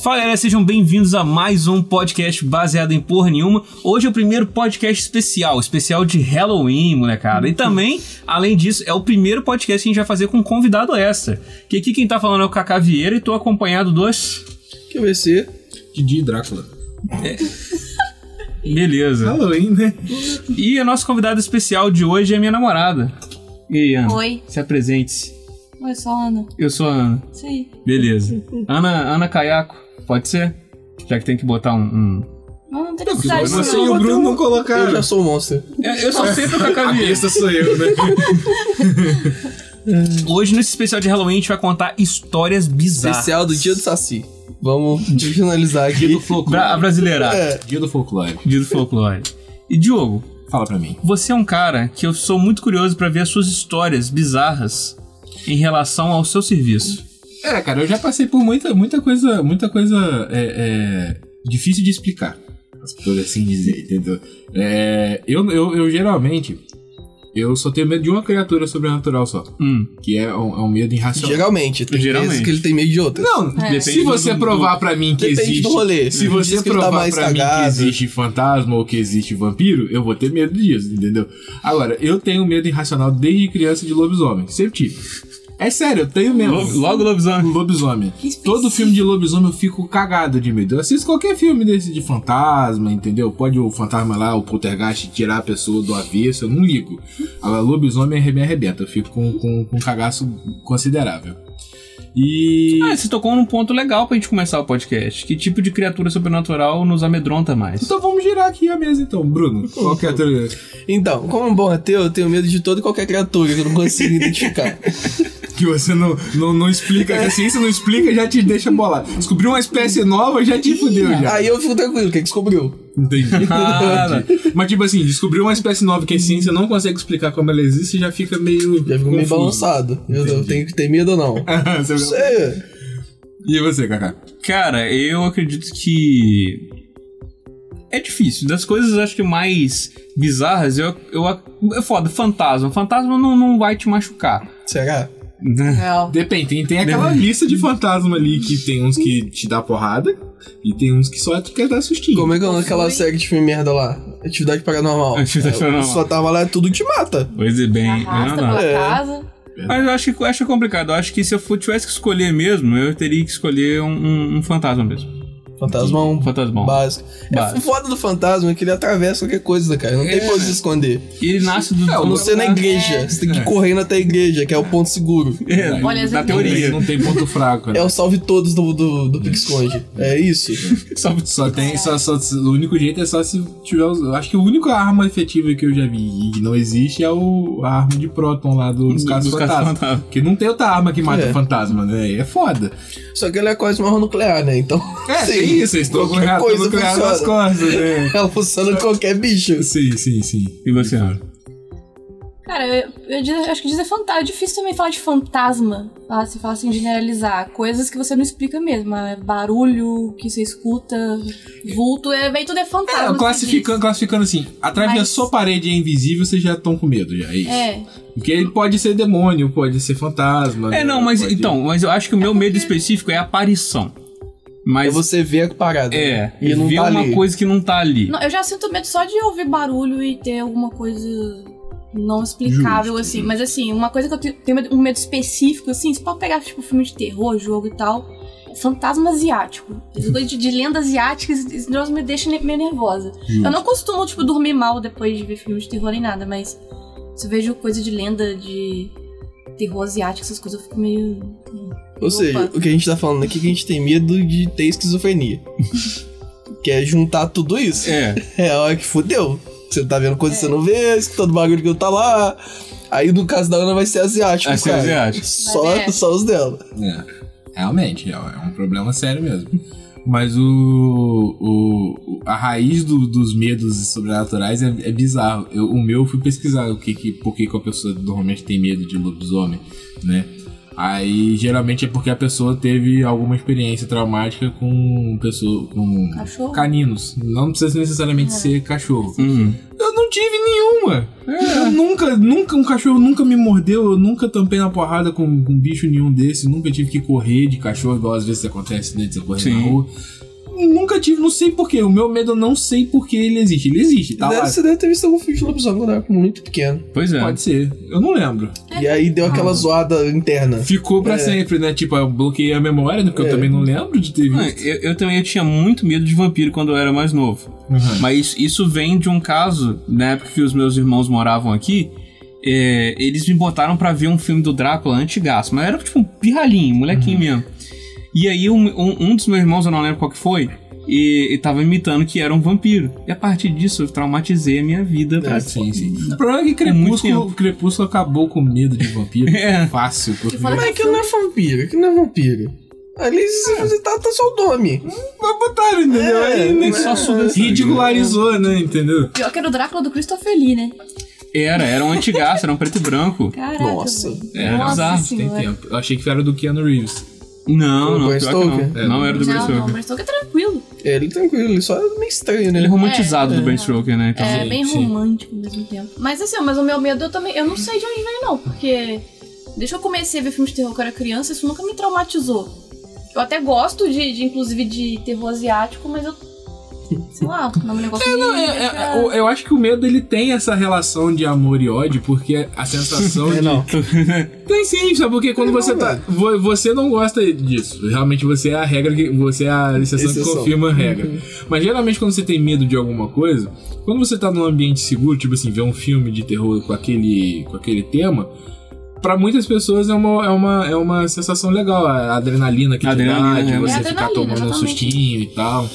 Fala galera, sejam bem-vindos a mais um podcast baseado em porra nenhuma. Hoje é o primeiro podcast especial, especial de Halloween, molecada. E também, além disso, é o primeiro podcast que a gente vai fazer com um convidado extra. Que aqui quem tá falando é o Cacá Vieira e tô acompanhado dos. Que vai ser Didi Drácula. Beleza. Halloween, né? E a nossa convidada especial de hoje é minha namorada. E aí, Ana? Oi. Se apresente-se. Oi, sou a Ana. Eu sou a Ana. Sim. Beleza. Ana, Ana Caiaco, pode ser? Já que tem que botar um. um- Não, não tem necessidade disso, Você e o Bruno não Eu colocaram. já sou um monstro. É, Eu só sei tocar A besta sou eu, né? Hoje, nesse especial de Halloween, a gente vai contar histórias bizarras. Especial do dia do Saci. Vamos finalizar aqui. Dia do folclore. Pra brasileirar. É, Dia do folclore. Dia do folclore. E Diogo, Fala pra mim. você é um cara que eu sou muito curioso pra ver as suas histórias bizarras em relação ao seu serviço. É, cara, eu já passei por muita, muita coisa, muita coisa é, é, difícil de explicar. Por assim dizer, entendeu? É, eu, eu, eu geralmente, eu só tenho medo de uma criatura sobrenatural só. Hum. Que é um, é um medo irracional. geralmente. Tem Geralmente. vezes que ele tem medo de outras. Não, É. se você do- provar pra mim que Depende existe. do rolê. Se você tá provar mais pra mim que cagado. existe fantasma ou que existe vampiro, eu vou ter medo disso, entendeu? Agora, eu tenho medo irracional desde criança de lobisomem. Sempre tive. É sério, eu tenho mesmo. Lo- Logo lobisomem. Lobisomem. Todo filme de lobisomem eu fico cagado de medo. Eu assisto qualquer filme desse de fantasma, entendeu? Pode o fantasma lá, o poltergeist, tirar a pessoa do avesso, eu não ligo. Agora, lobisomem me arrebenta. Eu fico com, com, com um cagaço considerável. E. Ah, você tocou num ponto legal pra gente começar o podcast. Que tipo de criatura sobrenatural nos amedronta mais? Então vamos girar aqui a mesa então, Bruno. Qual que é. Então, como um bom ateu, eu tenho medo de toda e qualquer criatura que eu não consigo identificar. Que você não, não, não explica, que a ciência não explica, já te deixa bolado. Descobriu uma espécie nova, já te fudeu já. Aí eu fico tranquilo, quem que descobriu? Entendi. Ah, Entendi. Mas tipo assim, descobriu uma espécie nova que a ciência não consegue explicar como ela existe e já fica meio. Já fico meio balançado. Eu, eu Entendi. tenho que ter medo ou não. Você- Você, E você, Kaká? Cara, eu acredito que. É difícil. Das coisas, acho que mais bizarras, eu. eu é foda, fantasma. Fantasma não, não vai te machucar. será? Real. Depende, tem, tem aquela lista de fantasma ali que tem uns que te dá porrada e tem uns que só quer dar sustinho. Como é que é aquela série de filme merda lá? Atividade paranormal. Atividade É, Paranormal. Os fantasmas lá é tudo que te mata. Pois é, bem. Arrasta não, não. pela É. casa. Mas eu acho que eu acho complicado. Eu acho que se eu tivesse que escolher mesmo, eu teria que escolher um, um- um fantasma mesmo. Fantasmão. Um fantasmão. Básico. É Básico. o foda do fantasma é que ele atravessa qualquer coisa, cara. Não tem É. onde se esconder. Ele nasce do. Não ser na igreja. Você tem que ir correndo até a igreja, que é o ponto seguro. É, Olha, na teoria. Não tem ponto fraco, né? É o salve todos do, do, do Pixconde. É isso. Só- Só tem, só, só, o único jeito é só se tiver os, eu acho que a única arma efetiva que eu já vi e que não existe é o, a arma de próton lá do- dos casos casos fantasma. fantasma. Que não tem outra arma que mata É. fantasma, né? É foda. Só que ele é quase uma arma nuclear, né? Então. É, sim, isso, estão com qualquer reator coisa nuclear nas funciona. costas, né? Ela funciona com qualquer bicho. Sim, sim, sim. E você, Ana? Cara, eu, eu diz- acho que dizer fantasma. É difícil também falar de fantasma. Ah, se falar assim, generalizar. Coisas que você não explica mesmo. É barulho que você escuta, vulto, é, vem tudo é fantasma. É, classificando, classificando assim, atravessou Mas- parede e é invisível, vocês já estão com medo, já, é isso. É. Porque ele pode ser demônio, pode ser fantasma. É, né? não, mas Pode- então, mas eu acho que o meu medo específico é a aparição. É Mas você ver a parada. é, E não ver tá uma ali. coisa que não tá ali. Não, eu já sinto medo só de ouvir barulho e ter alguma coisa não explicável, Justo, assim. Mas assim, uma coisa que eu te- tenho um medo específico, assim, você pode pegar, tipo, filme de terror, jogo e tal. Fantasma asiático. Esse coisa de, de lenda asiática, esse esse negócio me deixa meio nervosa. Eu não costumo, tipo, dormir mal depois de ver filme de terror nem nada, mas se eu vejo coisa de lenda de terror asiático, essas coisas, eu fico meio. Ou seja, Opa. o que a gente tá falando aqui é que a gente tem medo de ter esquizofrenia. que é juntar tudo isso. É, É a hora que fudeu. Você tá vendo coisa que você não vê, escutando barulho que não tá lá. Aí no caso da Ana vai ser asiático, Vai ser cara. asiático. Só, é. só os dela. É, realmente, é é um problema sério mesmo. Mas o, o, o- a raiz do- dos medos sobrenaturais é, é bizarro. Eu- o meu eu fui pesquisar o que, que, por que, que a pessoa normalmente tem medo de lobisomem, né? Aí geralmente é porque a pessoa teve alguma experiência traumática com pessoa, com Cachorro? caninos. Não precisa necessariamente ser cachorro. Uhum. Eu não tive nenhuma. Eu nunca, nunca, um cachorro nunca me mordeu, eu nunca tampei na porrada com, com bicho nenhum desse, nunca tive que correr de cachorro, igual às vezes acontece, né, de você correr Sim. na rua. Nunca tive, não sei porquê. O meu medo eu não sei porque ele existe. Ele existe, tá Deve- lá. Você deve ter visto algum filme de lobisomem quando era muito pequeno. Pois é. Pode ser. Eu não lembro. E aí deu aquela zoada interna. Ficou pra É. sempre, né? Tipo, eu bloqueei a memória, né? Porque É. eu também não lembro de ter Não, visto. eu, eu também tinha muito medo de vampiro quando eu era mais novo. Uhum. Mas isso vem de um caso, na época que os meus irmãos moravam aqui, é, eles me botaram pra ver um filme do Drácula antigaço, mas era tipo um pirralhinho, molequinho Uhum. mesmo. E aí um, um- um dos meus irmãos, eu não lembro qual que foi, e, e tava imitando que era um vampiro. E a partir disso eu traumatizei a minha vida. pra- Ah, sim, sim. O problema é que É Crepúsculo, Crepúsculo acabou com medo de vampiro. É. Fácil. Porque... Mas aquilo não é vampiro, aquilo não é vampiro. Ali você tá, tá só o nome. Mas botaram, entendeu? É, Aí nem mas- só ridicularizou, né? Entendeu? Pior que era o Drácula do Christopher Lee, né? Era, era um antigaço, era um preto e branco. Caraca. Nossa. É, Nossa bizarro, Tem tempo. Eu achei que era do Keanu Reeves. Não, O não, Bram que não. Stoker? Não era do Bram Não, não, Stoker. o Bram Stoker é tranquilo. É, ele tranquilo, ele só é meio estranho, né? Ele é romantizado É, do é. Bram Stoker, né? Então, É Sim, bem sim. romântico ao mesmo tempo. Mas assim, mas o meu medo eu também. Eu não sei de onde vem, não, porque. Desde que eu comecei a ver filmes de terror quando eu era criança, isso nunca me traumatizou. Eu até gosto de, de, inclusive, de terror asiático, mas eu. Sei lá, o nome do negócio. Não, me é- deixa- é- eu, eu acho que o medo ele tem essa relação de amor e ódio, porque a sensação É, de. não. Tem sim, sabe? Porque quando você não, tá. vo- Você não gosta disso. Realmente você é a regra que. Você é a exceção que Exceção. confirma a regra. Mas geralmente quando você tem medo de alguma coisa, quando você tá num ambiente seguro, tipo assim, ver um filme de terror com aquele, com aquele tema. Pra muitas pessoas é uma, é, uma, é uma sensação legal, a adrenalina que te Adrenalina, dá, de é. você É ficar adrenalina, tomando um exatamente. sustinho e tal.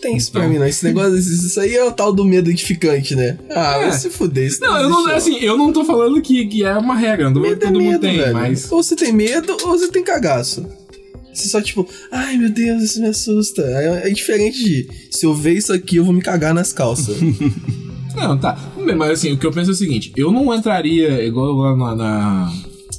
Tem isso pra Então. mim, não. Esse negócio, isso aí é o tal do medo edificante, né? Ah, É. vai se fuder. Isso Não, eu não, assim, eu não tô falando que, que é uma regra, não Medo é todo mundo medo, tem, velho. mas. Ou você tem medo, ou você tem cagaço. Você só tipo, ai meu Deus, isso me assusta. É, é diferente de, se eu ver isso aqui, eu vou me cagar nas calças. Não, tá. Mas assim, o que eu penso é o seguinte: eu não entraria igual lá na, na,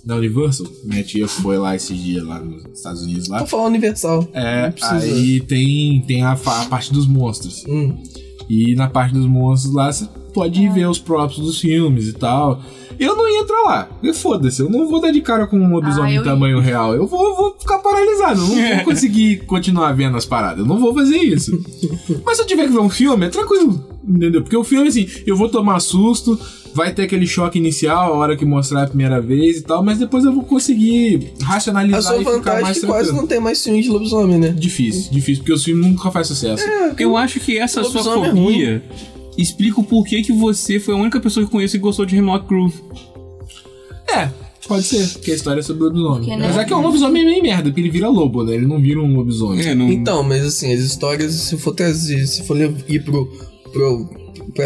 na Universal. Minha tia foi lá esses dias, lá nos Estados Unidos lá. Vou falar universal. É, aí tem, tem a, a parte dos monstros. Hum. E na parte dos monstros lá você pode ir ver os próprios dos filmes e tal. Eu não ia entrar lá. Foda-se, eu não vou dar de cara com um lobisomem Ah, em tamanho real. Eu vou, vou ficar paralisado. Eu não vou conseguir continuar vendo as paradas. Eu não vou fazer isso. Mas se eu tiver que ver um filme, é tranquilo. Entendeu? Porque o filme, assim, eu vou tomar susto, vai ter aquele choque inicial, a hora que mostrar a primeira vez e tal, mas depois eu vou conseguir racionalizar A sua e ficar vantagem é mais que quase tranquilo. não tem mais filme de lobisomem, né? Difícil, difícil, porque os filmes nunca fazem sucesso. Eu acho que essa sua é fobia explica o porquê que você foi a única pessoa que eu conheço que gostou de Hemlock Grove. É, pode ser, porque a história é sobre lobisomem. Porque, né? Mas é que é um lobisomem meio merda, porque ele vira lobo, né? Ele não vira um lobisomem. É, não... Então, mas assim, as histórias, se for trazer, se for ir pro, pro,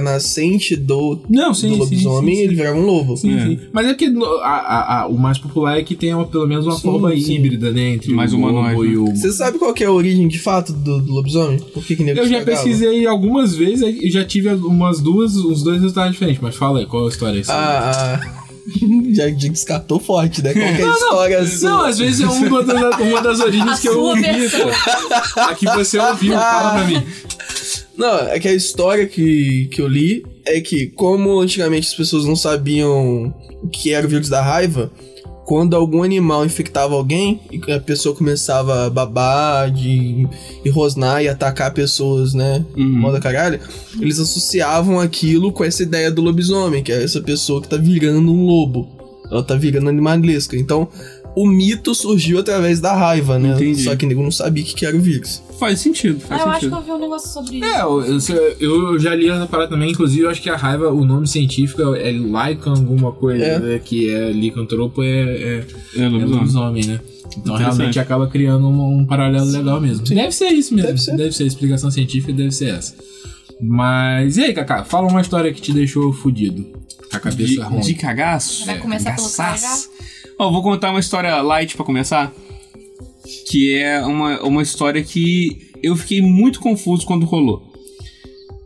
nascente do, Não, sim, do sim, lobisomem, sim, ele virava um lobo. Sim, É. sim. Mas é porque no- a- a- a- o mais popular é que tem uma- pelo menos uma Sim, forma sim. híbrida, né? Entre Mais o humanoide, lobo né? e o. Você sabe qual que é a origem de fato do, do lobisomem? Por que que Eu já pesquisei algumas vezes e já tive umas duas, uns dois resultados diferentes. Mas fala aí, qual a história é essa? Ah, ah. já, descartou forte, né? Qualquer história sua. Não, às vezes é uma das, uma das origens A que eu ouvi, versão. pô. A que você ouviu, fala pra mim. Não, é que a história que, que eu li é que, como antigamente as pessoas não sabiam o que era o vírus da raiva, quando algum animal infectava alguém e a pessoa começava a babar, de, e rosnar e atacar pessoas, né? Uhum. Moda caralho, eles associavam aquilo com essa ideia do lobisomem, que é essa pessoa que tá virando um lobo. Ela tá virando animalesca. Então, o mito surgiu através da raiva, né? Entendi. Só que nego não sabia o que que era o vírus. Faz sentido, Ah, faz eu acho que eu vi um negócio sobre isso. É, eu, eu, eu já li essa parada também, inclusive eu acho que a raiva, o nome científico é Lycan alguma coisa, É. né, que é licantropo, é, é, É, é lobisomem. lobisomem, né? Então realmente acaba criando um, um paralelo legal mesmo. Deve ser isso mesmo, Deve deve ser. ser. a explicação científica deve ser essa. Mas, e aí, Kaká, fala uma história que te deixou fudido, com a cabeça De, ruim. de cagaço? Vai começar pelo Cagaçaço. Ó, vou contar uma história light pra começar. Que é uma, uma história que eu fiquei muito confuso quando rolou.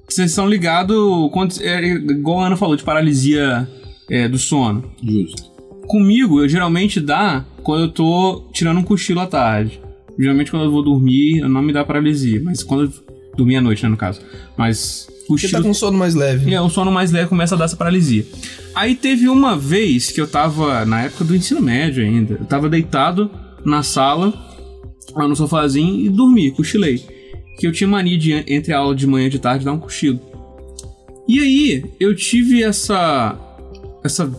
Vocês estão ligados, quando, é, igual a Ana falou, de paralisia é, do sono. Justo. comigo, eu geralmente dá quando eu tô tirando um cochilo à tarde. Geralmente quando eu vou dormir, não me dá paralisia. Mas quando eu dormir à noite, né, no caso. Mas Porque cochilo... tá com sono mais leve. É, um sono mais leve começa a dar essa paralisia. Aí teve uma vez que eu tava, na época do ensino médio ainda, eu tava deitado na sala, lá no sofazinho, e dormi, cochilei. Que eu tinha mania de, entre a aula de manhã e de tarde, dar um cochilo. E aí, eu tive essa. Essa.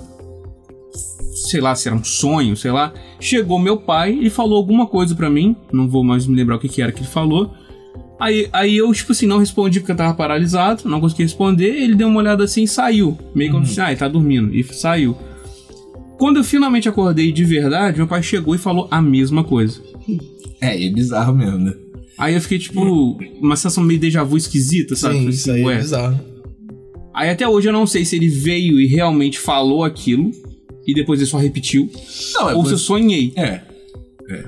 Sei lá se era um sonho, sei lá. Chegou meu pai e falou alguma coisa pra mim, não vou mais me lembrar o que, que era que ele falou. Aí, aí eu, tipo assim, não respondi porque eu tava paralisado, não consegui responder. Ele deu uma olhada assim e saiu. Meio como assim, ah, ele tá dormindo. E saiu. Quando eu finalmente acordei de verdade, meu pai chegou e falou a mesma coisa. É, é bizarro mesmo, né? Aí eu fiquei, tipo, uma sensação meio déjà vu esquisita, sabe? Sim, Falei isso assim, aí ué. é bizarro. Aí até hoje eu não sei se ele veio e realmente falou aquilo, e depois ele só repetiu, Não, é ou se eu sonhei. É. É.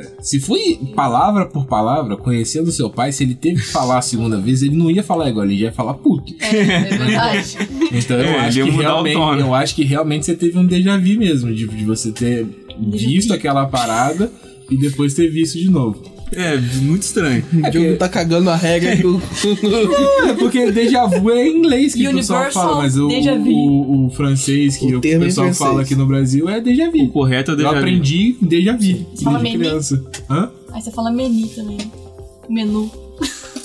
É. Se foi palavra por palavra, conhecendo seu pai, se ele teve que falar a segunda vez, ele não ia falar igual, ele já ia falar puto. É, é verdade. Então eu, É, acho que realmente, né? eu acho que realmente você teve um déjà vu mesmo, de, de você ter visto aquela parada e depois ter visto de novo. É, muito estranho. O Diogo tá cagando a regra que o. É, porque déjà vu é em inglês que o pessoal Universal fala, mas o, déjà vu. o, o francês que O o, é pessoal francês. fala aqui no Brasil é déjà O vu. correto é o Eu déjà vu. aprendi déjà vu fala desde menu? criança. Hã? Aí você fala menu também. Menu.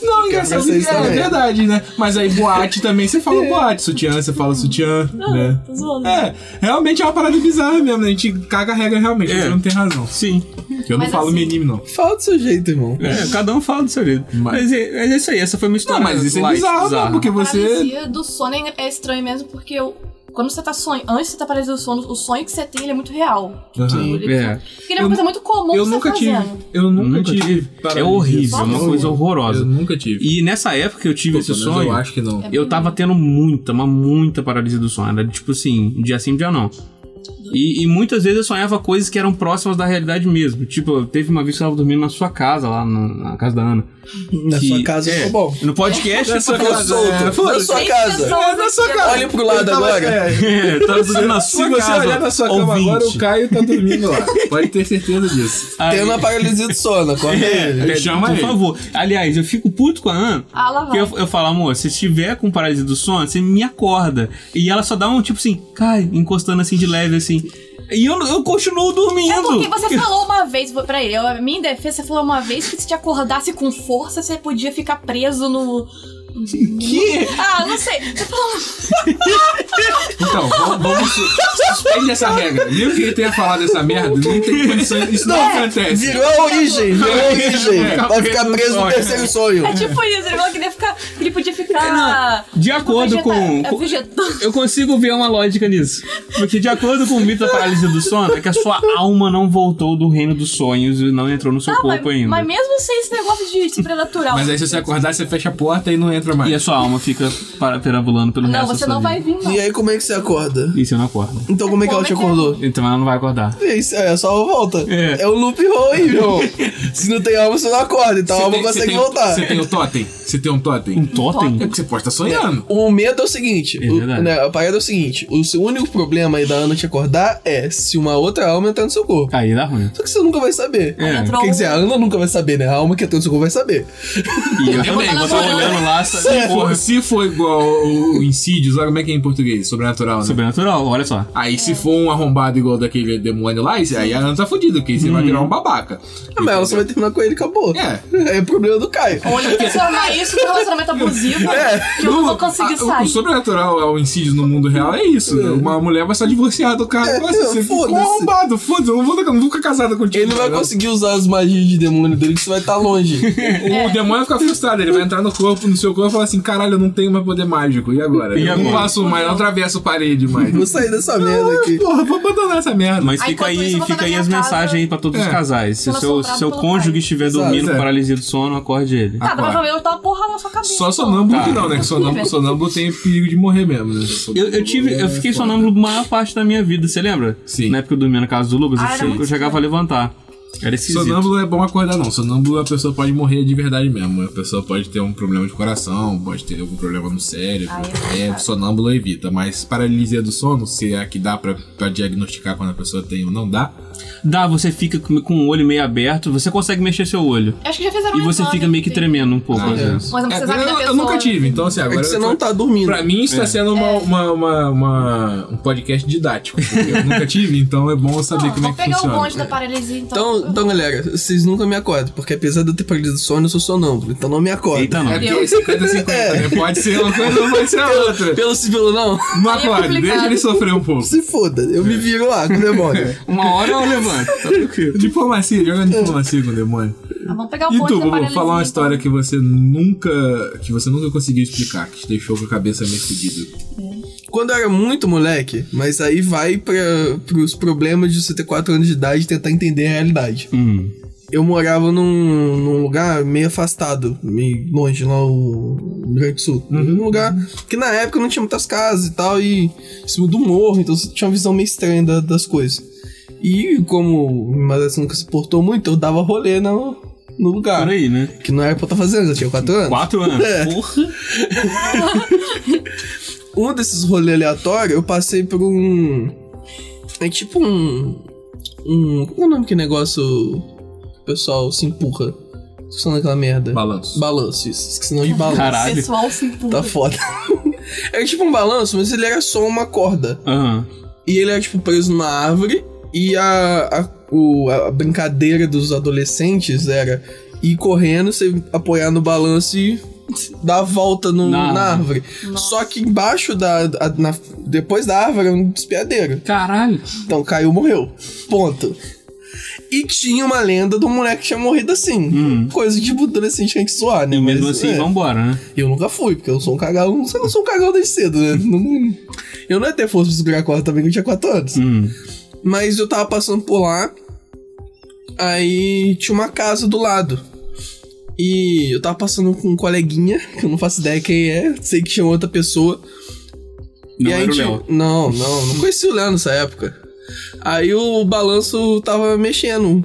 Não, engraçado que é também. verdade, né? Mas aí boate também, você fala boate, sutiã, você fala sutiã, né? Tô zoando. É, realmente é uma parada bizarra mesmo, né? A gente caga a regra realmente, É. você não tem razão. Sim. Eu não Mas falo assim- menino, não. Fala do seu jeito, irmão. É, cada um fala do seu jeito. Mas, Mas- é, é isso aí, essa foi uma Não, história. mas isso é bizarro, né? Porque A você. paralisia do sono é é estranho mesmo, porque eu- quando você tá sonhando, antes de você tá paralisado do sono, o sonho que você tem ele é muito real. Sim. Ele- É. Porque ele é uma coisa muito comum Eu que você nunca tá tive. fazendo. Eu nunca, Nunca tive. É horrível, é uma coisa horrorosa. Eu nunca tive. E nessa época que eu tive Pô, esse sonho, Eu acho que não. É eu tava tendo muita, mas muita paralisia do sono. Era tipo assim, dia sim, dia não. E, e muitas vezes eu sonhava coisas que eram próximas da realidade mesmo. Tipo, teve uma vez que eu tava dormindo na sua casa, lá na, na casa da Ana. Na Que- sua casa é, ficou bom. No podcast, Na sua casa, solto. é, na foda-se. sua casa. É, na sua casa. Olha pro lado Eu tava- agora. é, eu tava dormindo na Se sua você casa. olhar na sua cama ouvinte. agora, o Caio tá dormindo lá. Pode ter certeza disso. Aí- Tem uma paralisia do sono, acorda ele. É, Chama por ele. favor. Aliás, eu fico puto com a Ana. Ah, lá Que vai. eu, eu falo, amor, se estiver com paralisia do sono, você me acorda. E ela só dá um tipo assim, cai, encostando assim de leve, assim. E eu, eu continuo dormindo. É porque você falou uma vez, pra ele, a minha defesa, você falou uma vez que se te acordasse com força, você podia ficar preso no. Que? Ah, não sei. Você falou. Então, vamos, vamos su- suspende essa regra. Mesmo que ele tenha falado essa merda, não tem condição. Isso não, acontece. Virou a origem, virou a origem. É, Vai ficar preso no terceiro sonho. É tipo isso, ele falou que ele, ia ficar, que ele podia ficar. De acordo com. é, com-. Eu consigo ver uma lógica nisso. Porque de acordo com o mito da paralisia do sono, é que a sua alma não voltou do reino dos sonhos e não entrou no seu Ah, corpo mas, ainda. mas mesmo sem esse negócio de sobrenatural. Mas aí se você acordar, você fecha a porta e não entra mais. E a sua alma fica para- perambulando pelo Não, resto da você sua não vida. vai vir, não. E aí, como é que você acorda? Isso eu não acordo. Então, como é que ela Como te é que é? acordou? Então ela não vai acordar. É isso, é só volta. É. É, o loop roll aí, irmão. Se não tem alma, você não acorda. Então a alma tem- consegue tem, voltar. Você tem o totem? Você tem um totem? Um totem? É porque você pode estar sonhando. O medo é o seguinte, É o- verdade. né, a parada é o seguinte, o seu único problema aí da Ana te acordar é se uma outra alma entrar no seu corpo. Aí dá ruim. Só que você nunca vai saber. É. Entrou Quer dizer, a Ana nunca vai saber, né? A alma que entrou no seu corpo vai saber. E eu também, vou estar olhando lá, Se for, se for igual o Insidious, olha como é que é em português, sobrenatural, né? Sobrenatural, olha só. Aí se for um arrombado igual daquele demônio lá, aí a Ana tá fudida, porque você vai virar um babaca. Ah, mas ela só vai terminar com ele e acabou. É. É problema do Caio. Ou ele transformar isso num relacionamento abusivo É. que eu não vou conseguir o- sair. O sobrenatural ao Insidious no mundo real é isso. né? Uma mulher vai só divorciar do cara. É, Nossa, você ficou foda-se. arrombado, foda-se, eu não vou, não vou ficar casada contigo. Ele não vai não. conseguir usar as magias de demônio dele que você vai estar longe. O demônio vai ficar frustrado, ele vai entrar no corpo, no seu corpo e falar assim: caralho, eu não tenho mais poder mágico. E agora? E eu não agora? passo mais, eu não atravesso parede mais. Vou sair dessa merda aqui. Porra, vou abandonar essa merda. Mas Aí, fica aí, isso, fica aí as casa, mensagens aí pra todos os É. casais. Se sendo seu, seu cônjuge pai. estiver dormindo é. com paralisia do sono, acorde ele. Tá, dá pra Acorda. ver, eu tô uma porrada na sua cabeça. Só sonâmbulo que pô. não, né? Que sonâmbulo, sonâmbulo tem perigo de morrer mesmo, né? Eu, eu tive, eu fiquei sonâmbulo a maior parte da minha vida, você lembra? Sim. Na época eu dormia na casa do Lucas, Ah, eu, eu chegava a levantar. Era esquisito. Sonâmbulo é bom acordar, não. Sonâmbulo a pessoa pode morrer de verdade mesmo. A pessoa pode ter um problema de coração, pode ter algum problema no cérebro. Ah, é é, sonâmbulo evita. Mas paralisia do sono, se é a que dá pra, pra diagnosticar quando a pessoa tem ou não dá, Dá, você fica com, o olho meio aberto, você consegue mexer seu olho. Acho que já fizeram E você exame, fica meio que tremendo um pouco Ah, às é. vezes. Mas não É, precisa da eu, pessoa. eu nunca tive, então assim, É agora. que você eu- não tá dormindo. Pra mim, isso tá É. sendo uma, uma, uma, uma- um podcast didático. Eu nunca tive, então é bom eu saber Não, como é que pegar o funciona. bonde da paralisia, então. Então, então, galera, vocês nunca me acordam, porque apesar de eu ter paralisia do sono, eu sou sonâmbulo, então não me acorda. Eita, não. É porque é 50-50, né? Pode ser uma coisa ou pode ser a outra. Pelo se pelo não, Não é acorde, deixa ele sofrer um pouco. se foda, eu me viro lá com o demônio. Uma hora eu levanto, tá tranquilo. Diplomacia, joga diplomacia com o demônio. Ah, vamos pegar o E tu, paralisia. falar uma então. história que você nunca. que você nunca conseguiu explicar, que te deixou com a cabeça meio fodida. Quando eu era muito moleque, mas aí vai pra, pros problemas de você ter 4 anos de idade e tentar entender a realidade. Hum. Eu morava num, num lugar meio afastado, meio longe lá no Rio Grande do Sul. Num lugar que na época não tinha muitas casas e tal, e em cima do morro, então você tinha uma visão meio estranha da- das coisas. E como minha madrasta nunca se portou muito, eu dava rolê no, no lugar. Por aí, né? Que não era pra eu estar fazendo, eu tinha 4 anos. Quatro anos. É. Porra. Um desses rolês aleatórios, eu passei por um. É tipo um. Um. Qual é o nome que negócio o pessoal se empurra? Tô falando aquela merda. Balanço. Balanço, isso. Esqueci o nome de balanço. Caralho. Pessoal se empurra. Tá foda. era tipo um balanço, mas ele era só uma corda. Aham. E ele era tipo preso numa árvore. E a, a, o- a brincadeira dos adolescentes era ir correndo, você apoiar no balanço e dar a volta no- Na na árvore. Nossa. Só que embaixo da. a- na- depois da árvore era um espiadeiro. Caralho. Então caiu, morreu. Ponto. E tinha uma lenda do moleque que tinha morrido assim. Hum. Coisa de tipo, adolescente que a gente zoar, né? Mesmo Mas, assim, é. vambora, né? Eu nunca fui, porque eu sou um cagão. Eu não sou um cagão desde cedo, né? Eu não ia ter força pra segurar a corda também, que eu tinha 4 anos. Hum. Mas eu tava passando por lá. Aí tinha uma casa do lado. E eu tava passando com um coleguinha, que eu não faço ideia quem é, sei que tinha outra pessoa. Não e aí era o tinha- Léo. Não, não, não conheci o Léo nessa época. Aí o balanço tava mexendo.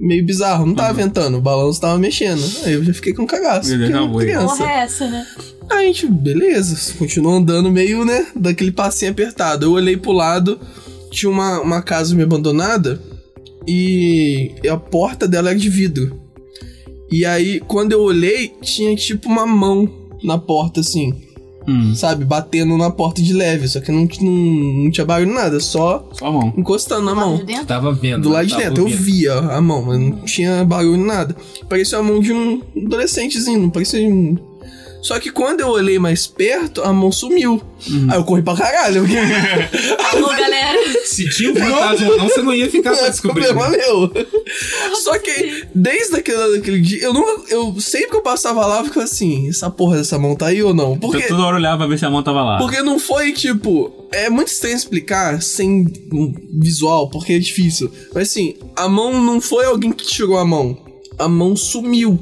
Meio bizarro, não tava ventando, o balanço tava mexendo. Aí eu já fiquei com cagaço. Ele aí. criança. Porra é essa, né? Aí a gente, beleza, continuou andando meio, né, daquele passinho apertado. Eu olhei pro lado, tinha uma, uma casa meio abandonada e a porta dela era de vidro. E aí, quando eu olhei, tinha tipo uma mão na porta, assim, Hum. sabe, batendo na porta de leve, só que não, não, não tinha barulho nada, só Só a mão. encostando na Do lado mão. de dentro? Tava vendo. Do lado de dentro, eu ouvindo. via a mão, mas não tinha barulho nada. Parecia a mão de um adolescentezinho, não parecia um. Só que quando eu olhei mais perto, a mão sumiu. Uhum. Aí eu corri pra caralho. Porque Alô, galera. Se tinha um fantasma ou não, você não ia ficar pra é descobrir. problema meu. Só que desde aquele, daquele dia, eu nunca. Eu sempre que eu passava lá, eu ficava assim, essa porra dessa mão tá aí ou não? Porque. Eu toda hora olhava pra ver se a mão tava lá. Porque não foi tipo. É muito estranho explicar sem um visual, porque é difícil. Mas assim, a mão não foi alguém que tirou a mão. A mão sumiu.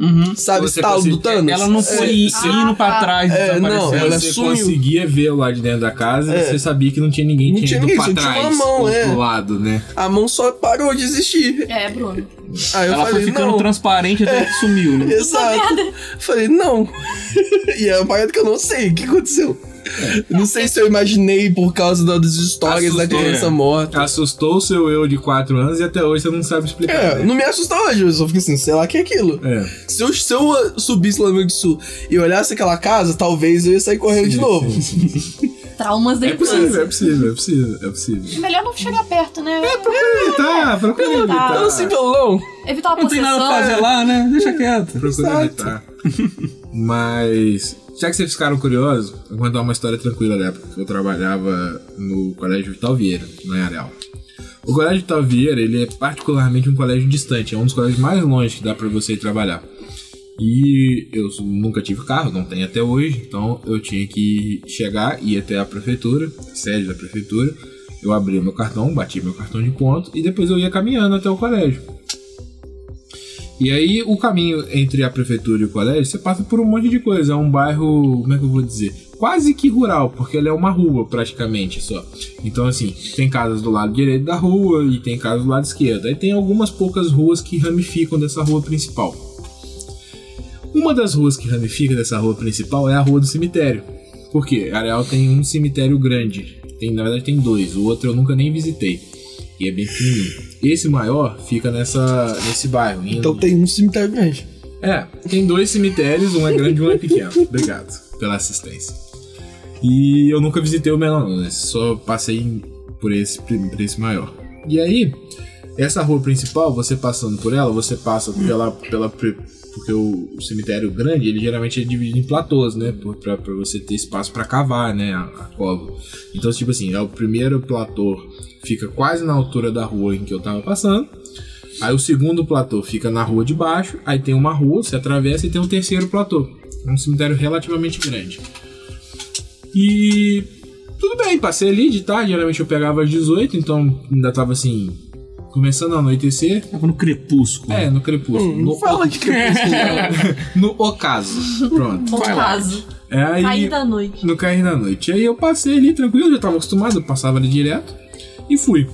Uhum. Sabe, Você do Thanos? Ela não foi É, indo pra trás, É, não, desaparecendo. ela Você sumiu. conseguia ver lá de dentro da casa É. e você sabia que não tinha ninguém Não tinha tinha ido ninguém, pra tinha trás. uma mão, é. lado, né? A mão só parou de existir. É, Bruno. Aí eu Ela foi falei, ficando não. transparente até que sumiu, né? Exato. Falei, não. e é uma parada que eu não sei o que aconteceu. Não sei se eu imaginei por causa das histórias da Assustou, criança é. morta. Assustou o seu eu de 4 anos e até hoje você não sabe explicar. É, né? não me assustou hoje, eu só fiquei assim, sei lá o que é aquilo. É. Se eu, se eu subisse lá no Rio do Sul e olhasse aquela casa, talvez eu ia sair correndo de Sim, novo. Traumas da É possível, é infância. possível, é possível, é possível. Melhor não chegar perto, né? Evitar, procura Tá. evitar. Então, assim, pelo não. Evitar uma Não tem possessão. nada a fazer lá, né? Deixa quieto. Procura evitar. Mas, já que vocês ficaram curiosos, vou contar uma história tranquila da época que eu trabalhava no Colégio Vital Vieira, no Areal. O Colégio Vital Vieira, ele é particularmente um colégio distante, é um dos colégios mais longe que dá pra você ir trabalhar. E eu nunca tive carro, não tenho até hoje, então eu tinha que chegar, ir até a prefeitura, a sede da prefeitura. Eu abria meu cartão, batia meu cartão de ponto e depois eu ia caminhando até o colégio. E aí o caminho entre a prefeitura e o colégio, você passa por um monte de coisa. É um bairro, como é que eu vou dizer? quase que rural, porque ela é uma rua praticamente só. Então, assim, tem casas do lado direito da rua e tem casas do lado esquerdo. Aí tem algumas poucas ruas que ramificam dessa rua principal. Uma das ruas que ramifica dessa rua principal é a rua do cemitério. Por quê? Areal tem um cemitério grande. Tem, na verdade, tem dois. O outro eu nunca nem visitei. E é bem pequenininho. Esse maior fica nessa, nesse bairro. Então tem um cemitério grande. é, tem dois cemitérios, um é grande e um é pequeno. Obrigado pela assistência. E eu nunca visitei o menor, não, né? Só passei por esse, por esse maior. E aí, essa rua principal, você passando por ela, você passa pela. pela porque o, o cemitério grande, ele geralmente é dividido em platôs, né? Pra, você ter espaço pra cavar, né? A, a cova. Então, tipo assim, é o primeiro platô fica quase na altura da rua em que eu tava passando. Aí o segundo platô fica na rua de baixo, aí tem uma rua, você atravessa e tem um terceiro platô. É um cemitério relativamente grande. E tudo bem, passei ali de tarde, geralmente eu pegava às 18, então ainda tava assim, começando a anoitecer. Tava no crepúsculo. É, no crepúsculo. Hum, no, fala de crepúsculo. no ocaso. Pronto. Um Vai lá. caso. É aí. Cair da noite. No cair da noite. Aí eu passei ali tranquilo, já tava acostumado, eu passava ali direto e fui.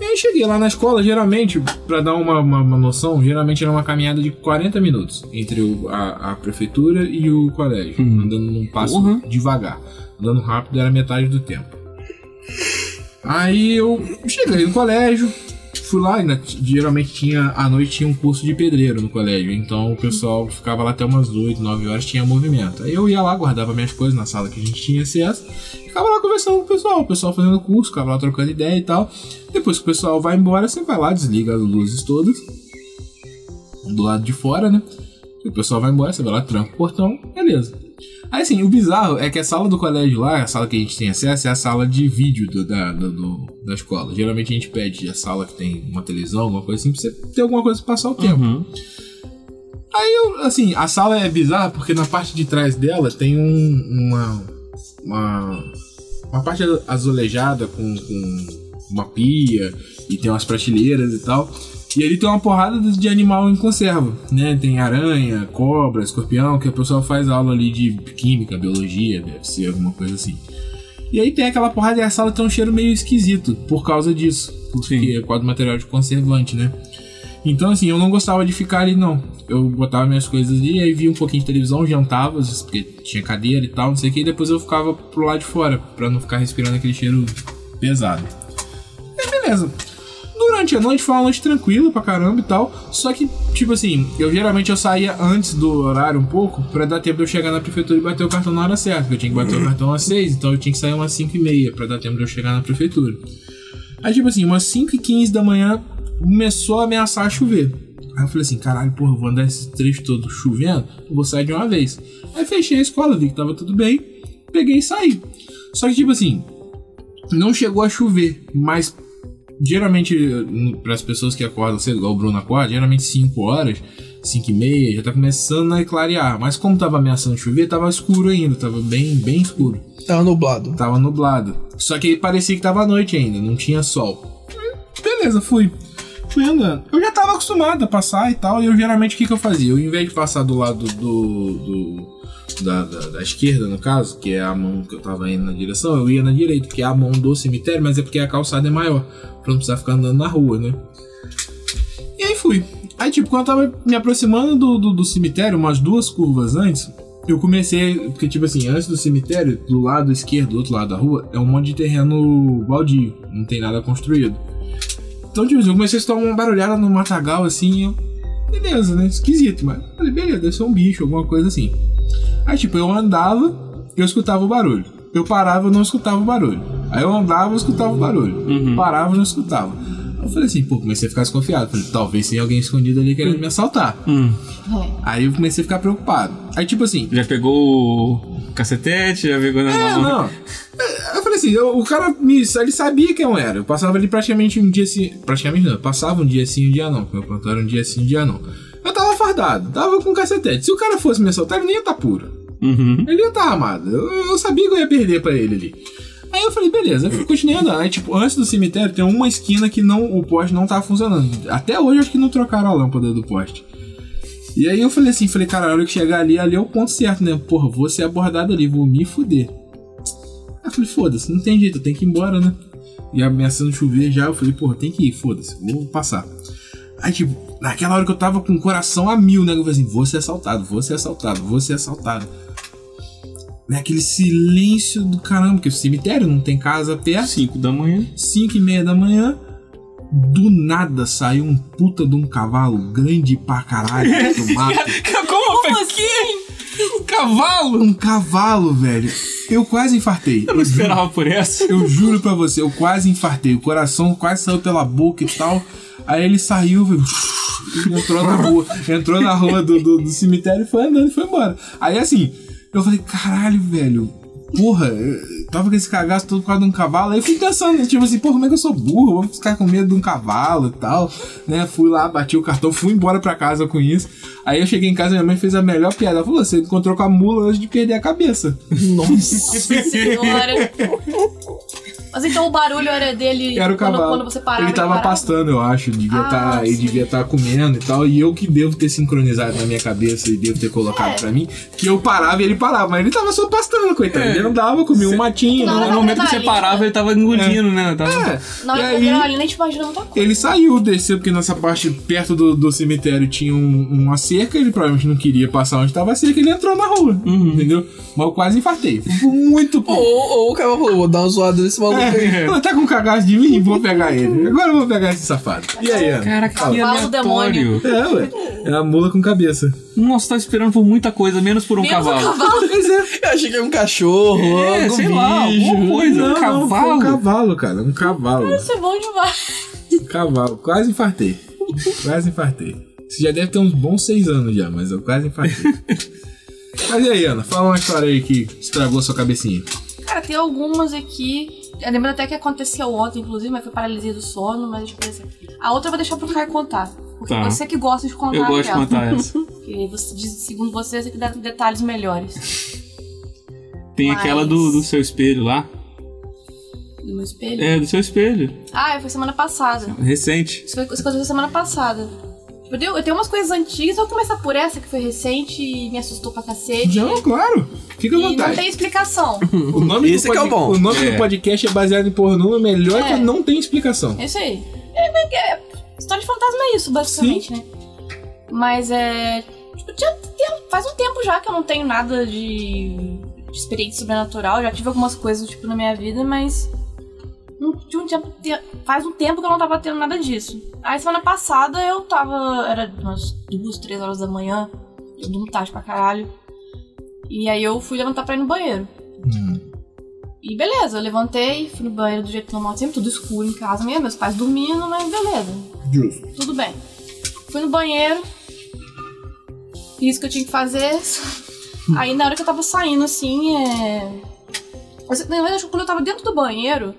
E aí cheguei lá na escola, geralmente, pra dar uma, uma, uma noção, geralmente era uma caminhada de 40 minutos entre o- a, a prefeitura e o colégio, Hum. andando num passo Porra. devagar. Andando rápido era metade do tempo. Aí eu cheguei no colégio, fui lá, t- geralmente tinha, à noite tinha um curso de pedreiro no colégio, então o pessoal ficava lá até umas 8, 9 horas, tinha movimento. Aí eu ia lá, guardava minhas coisas na sala que a gente tinha acesso, ficava lá conversando com o pessoal, o pessoal fazendo curso, ficava lá trocando ideia e tal. Depois que o pessoal vai embora, você vai lá, desliga as luzes todas, do lado de fora, né? O pessoal vai embora, você vai lá, tranca o portão, beleza. Aí assim, o bizarro é que a sala do colégio lá, a sala que a gente tem acesso, é a sala de vídeo do- da, do- da escola. Geralmente a gente pede a sala que tem uma televisão, alguma coisa assim, pra você ter alguma coisa pra passar o tempo. Uhum. Aí eu, assim, a sala é bizarra porque na parte de trás dela tem um, uma, uma. Uma parte azulejada com, com uma pia e tem umas prateleiras e tal. E ali tem uma porrada de animal em conserva, né? Tem aranha, cobra, escorpião, que o pessoal faz aula ali de química, biologia, deve ser alguma coisa assim. E aí tem aquela porrada e a sala tem um cheiro meio esquisito por causa disso. Porque Sim. é quase material de conservante, né? Então, assim, eu não gostava de ficar ali, não. Eu botava minhas coisas ali, aí via um pouquinho de televisão, jantava, porque tinha cadeira e tal, não sei o que, e depois eu ficava pro lado de fora, pra não ficar respirando aquele cheiro pesado. E beleza. Durante a noite foi uma noite tranquila pra caramba e tal. Só que, tipo assim, eu geralmente eu saía antes do horário um pouco pra dar tempo de eu chegar na prefeitura e bater o cartão na hora certa. Porque eu tinha que bater o cartão às 6, então eu tinha que sair umas 5 e meia pra dar tempo de eu chegar na prefeitura. Aí, tipo assim, umas 5 e 15 da manhã começou a ameaçar chover. Aí eu falei assim, caralho, porra, vou andar esse trecho todo chovendo, eu vou sair de uma vez. Aí fechei a escola, vi que tava tudo bem, peguei e saí. Só que, tipo assim, não chegou a chover, mas geralmente para as pessoas que acordam cedo, igual o Bruno acorda, geralmente 5 horas, 5 e meia, já tá começando a clarear. Mas como tava ameaçando chover, tava escuro ainda, tava bem, bem escuro. Tava nublado. Tava nublado. Só que parecia que tava noite ainda, não tinha sol. Beleza, fui. Fui andando. Eu já tava acostumado a passar e tal, e eu geralmente o que, que eu fazia? Eu, em vez de passar do lado do. do da, da, da esquerda, no caso, que é a mão que eu tava indo na direção, eu ia na direita, que é a mão do cemitério, mas é porque a calçada é maior, pra não precisar ficar andando na rua, né? E aí fui. Aí, tipo, quando eu tava me aproximando do, do, do cemitério, umas duas curvas antes, eu comecei. Porque, tipo assim, antes do cemitério, do lado esquerdo, do outro lado da rua, é um monte de terreno baldio, não tem nada construído. Então, tipo, eu comecei a escutar uma barulhada no matagal assim, eu. Beleza, né? Esquisito, mas. Falei, beleza, deve ser um bicho, alguma coisa assim. Aí, tipo, eu andava, eu escutava o barulho. Eu parava, eu não escutava o barulho. Aí eu andava, eu escutava o barulho. Uhum. Parava, eu não escutava. Eu falei assim, pô, comecei a ficar desconfiado. Falei, talvez tenha alguém escondido ali querendo me assaltar. Hum. É. Aí eu comecei a ficar preocupado. Aí, tipo assim, Já pegou o cacetete, já pegou na é, mão. não. Assim, eu- o cara me, ele sabia quem eu era. Eu passava ali praticamente um dia assim. Praticamente não, eu passava um dia sim, um dia não. Meu plantão era um dia sim, um dia não. Eu tava fardado, tava com cacetete. Se o cara fosse me assaltar, ele nem ia estar puro. Uhum. Ele ia estar armado. Eu, eu sabia que eu ia perder pra ele ali. Aí eu falei, beleza, eu continuei andando. Aí, tipo, antes do cemitério tem uma esquina que não, o poste não tava funcionando. Até hoje acho que não trocaram a lâmpada do poste. E aí eu falei assim, falei, cara, a hora que chegar ali, ali é o ponto certo, né? Porra, vou ser abordado ali, vou me fuder. Aí eu falei, foda-se, não tem jeito, eu tenho que ir embora, né? E ameaçando chover já, eu falei, porra, tem que ir, foda-se, vou passar. Aí, tipo, naquela hora que eu tava com o coração a mil, né? Eu falei assim, vou ser assaltado, vou ser assaltado, vou ser assaltado. Né, aquele silêncio do caramba, porque o cemitério não tem casa perto. 5 da manhã. 5 e meia da manhã. Do nada saiu um puta de um cavalo grande pra caralho do mato. Como, Como assim? Um cavalo? Um cavalo, velho. Eu quase infartei. Eu não esperava por essa. Eu juro pra você, eu quase infartei. O coração quase saiu pela boca e tal. Aí ele saiu, velho, entrou na rua, entrou na rua do, do, do cemitério e foi andando e foi embora. Aí assim, eu falei, caralho, velho. Porra, tava com esse cagaço todo por causa de um cavalo. Aí eu fui pensando, tipo assim, porra, como é que eu sou burro? Vou ficar com medo de um cavalo e tal. Né? Fui lá, bati o cartão, fui embora pra casa com isso. Aí eu cheguei em casa e minha mãe fez a melhor piada. Ela falou: você encontrou com a mula antes de perder a cabeça. Nossa. Senhora. Mas então o barulho era dele Era o quando, cavalo. quando você parava. ele tava pastando, eu acho. Devia Ah, tá, ele sim. devia estar comendo e tal. E eu que devo ter sincronizado na minha cabeça e devo ter colocado É. pra mim que eu parava e ele parava. Mas ele tava só pastando, coitado. É. Ele andava, comia um matinho. Né? No momento que você parava, ele tava engolindo, né? Tava... É. Na hora que eu imagina muita coisa. ele saiu, desceu, porque nessa parte perto do, do cemitério tinha um- uma cerca. Ele provavelmente não queria passar onde tava a cerca. Ele entrou na rua, Uhum. entendeu? Mas eu quase infartei. Muito Ou, pouco. ou o cara falou, vou dar uma zoada nesse maluco. É, ela tá com cagaço de mim, vou pegar ele. Agora eu vou pegar esse safado. E aí, Ana? Cara, que. Cavalo aleatório. É, ué. É a mula com cabeça. Nossa, tá esperando por muita coisa, menos por um Menos um cavalo. Pois é. Eu achei que era um cachorro, É, algum sei bicho. lá, alguma coisa. Não, um não, foi um cavalo. cavalo, cara. Um cavalo. Isso é bom demais. Cavalo. Quase infartei. Quase infartei. Você já deve ter uns bons seis anos já, mas eu quase infartei. mas e aí, Ana? Fala uma história aí que estragou sua cabecinha. Cara, tem algumas aqui. Eu lembro até que aconteceu ontem, inclusive, mas foi paralisia do sono, mas tipo assim. A outra eu vou deixar pro Caio contar. Porque Tá. você que gosta de contar Eu gosto de aquela. contar essa. Porque você, segundo você, você que dá detalhes melhores. Tem Mas- aquela do, do seu espelho lá. Do meu espelho. É, do seu espelho. Ah, foi semana passada. Recente. Isso foi isso aconteceu semana passada. Eu tenho- eu tenho umas coisas antigas, eu vou começar por essa que foi recente e me assustou pra cacete. Não, claro. Fica à E não tem explicação. O nome Esse do que é o bom. O nome É. do podcast é baseado em pornô, é melhor É. que não tem explicação. É isso aí. É, mas é- história de fantasma é isso, basicamente, né? Mas é. Tipo, tinha- faz um tempo já que eu não tenho nada de, de experiência sobrenatural. Já tive algumas coisas, tipo, na minha vida, mas. Não- um tempo, te- faz um tempo que eu não tava tendo nada disso. Aí semana passada eu tava. Era umas duas, três horas da manhã. Eu durmo tarde pra caralho. E aí eu fui levantar pra ir no banheiro. Hum. E beleza, eu levantei, fui no banheiro do jeito normal, sempre tudo escuro em casa mesmo, meus pais dormindo, mas beleza, Justo. tudo bem. Fui no banheiro, fiz o que eu tinha que fazer. Aí na hora que eu tava saindo, assim, é. Na verdade, quando eu tava dentro do banheiro,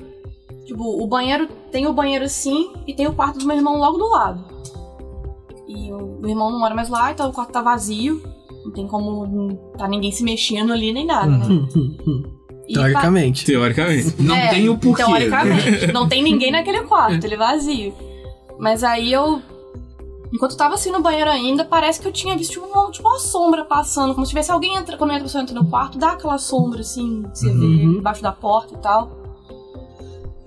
tipo, o banheiro tem o banheiro assim e tem o quarto do meu irmão logo do lado. E o meu irmão não mora mais lá, então o quarto tá vazio. Não tem como não tá ninguém se mexendo ali nem nada, né? E pa- Teoricamente. Teoricamente. Não é, tem o porquê. Teoricamente. não tem ninguém naquele quarto, ele é vazio. Mas aí eu. Enquanto eu tava assim no banheiro ainda, parece que eu tinha visto tipo, uma, tipo, uma sombra passando. Como se tivesse alguém entra, quando entra, a pessoa entra no quarto, dá aquela sombra assim, que você vê Uhum. debaixo da porta e tal.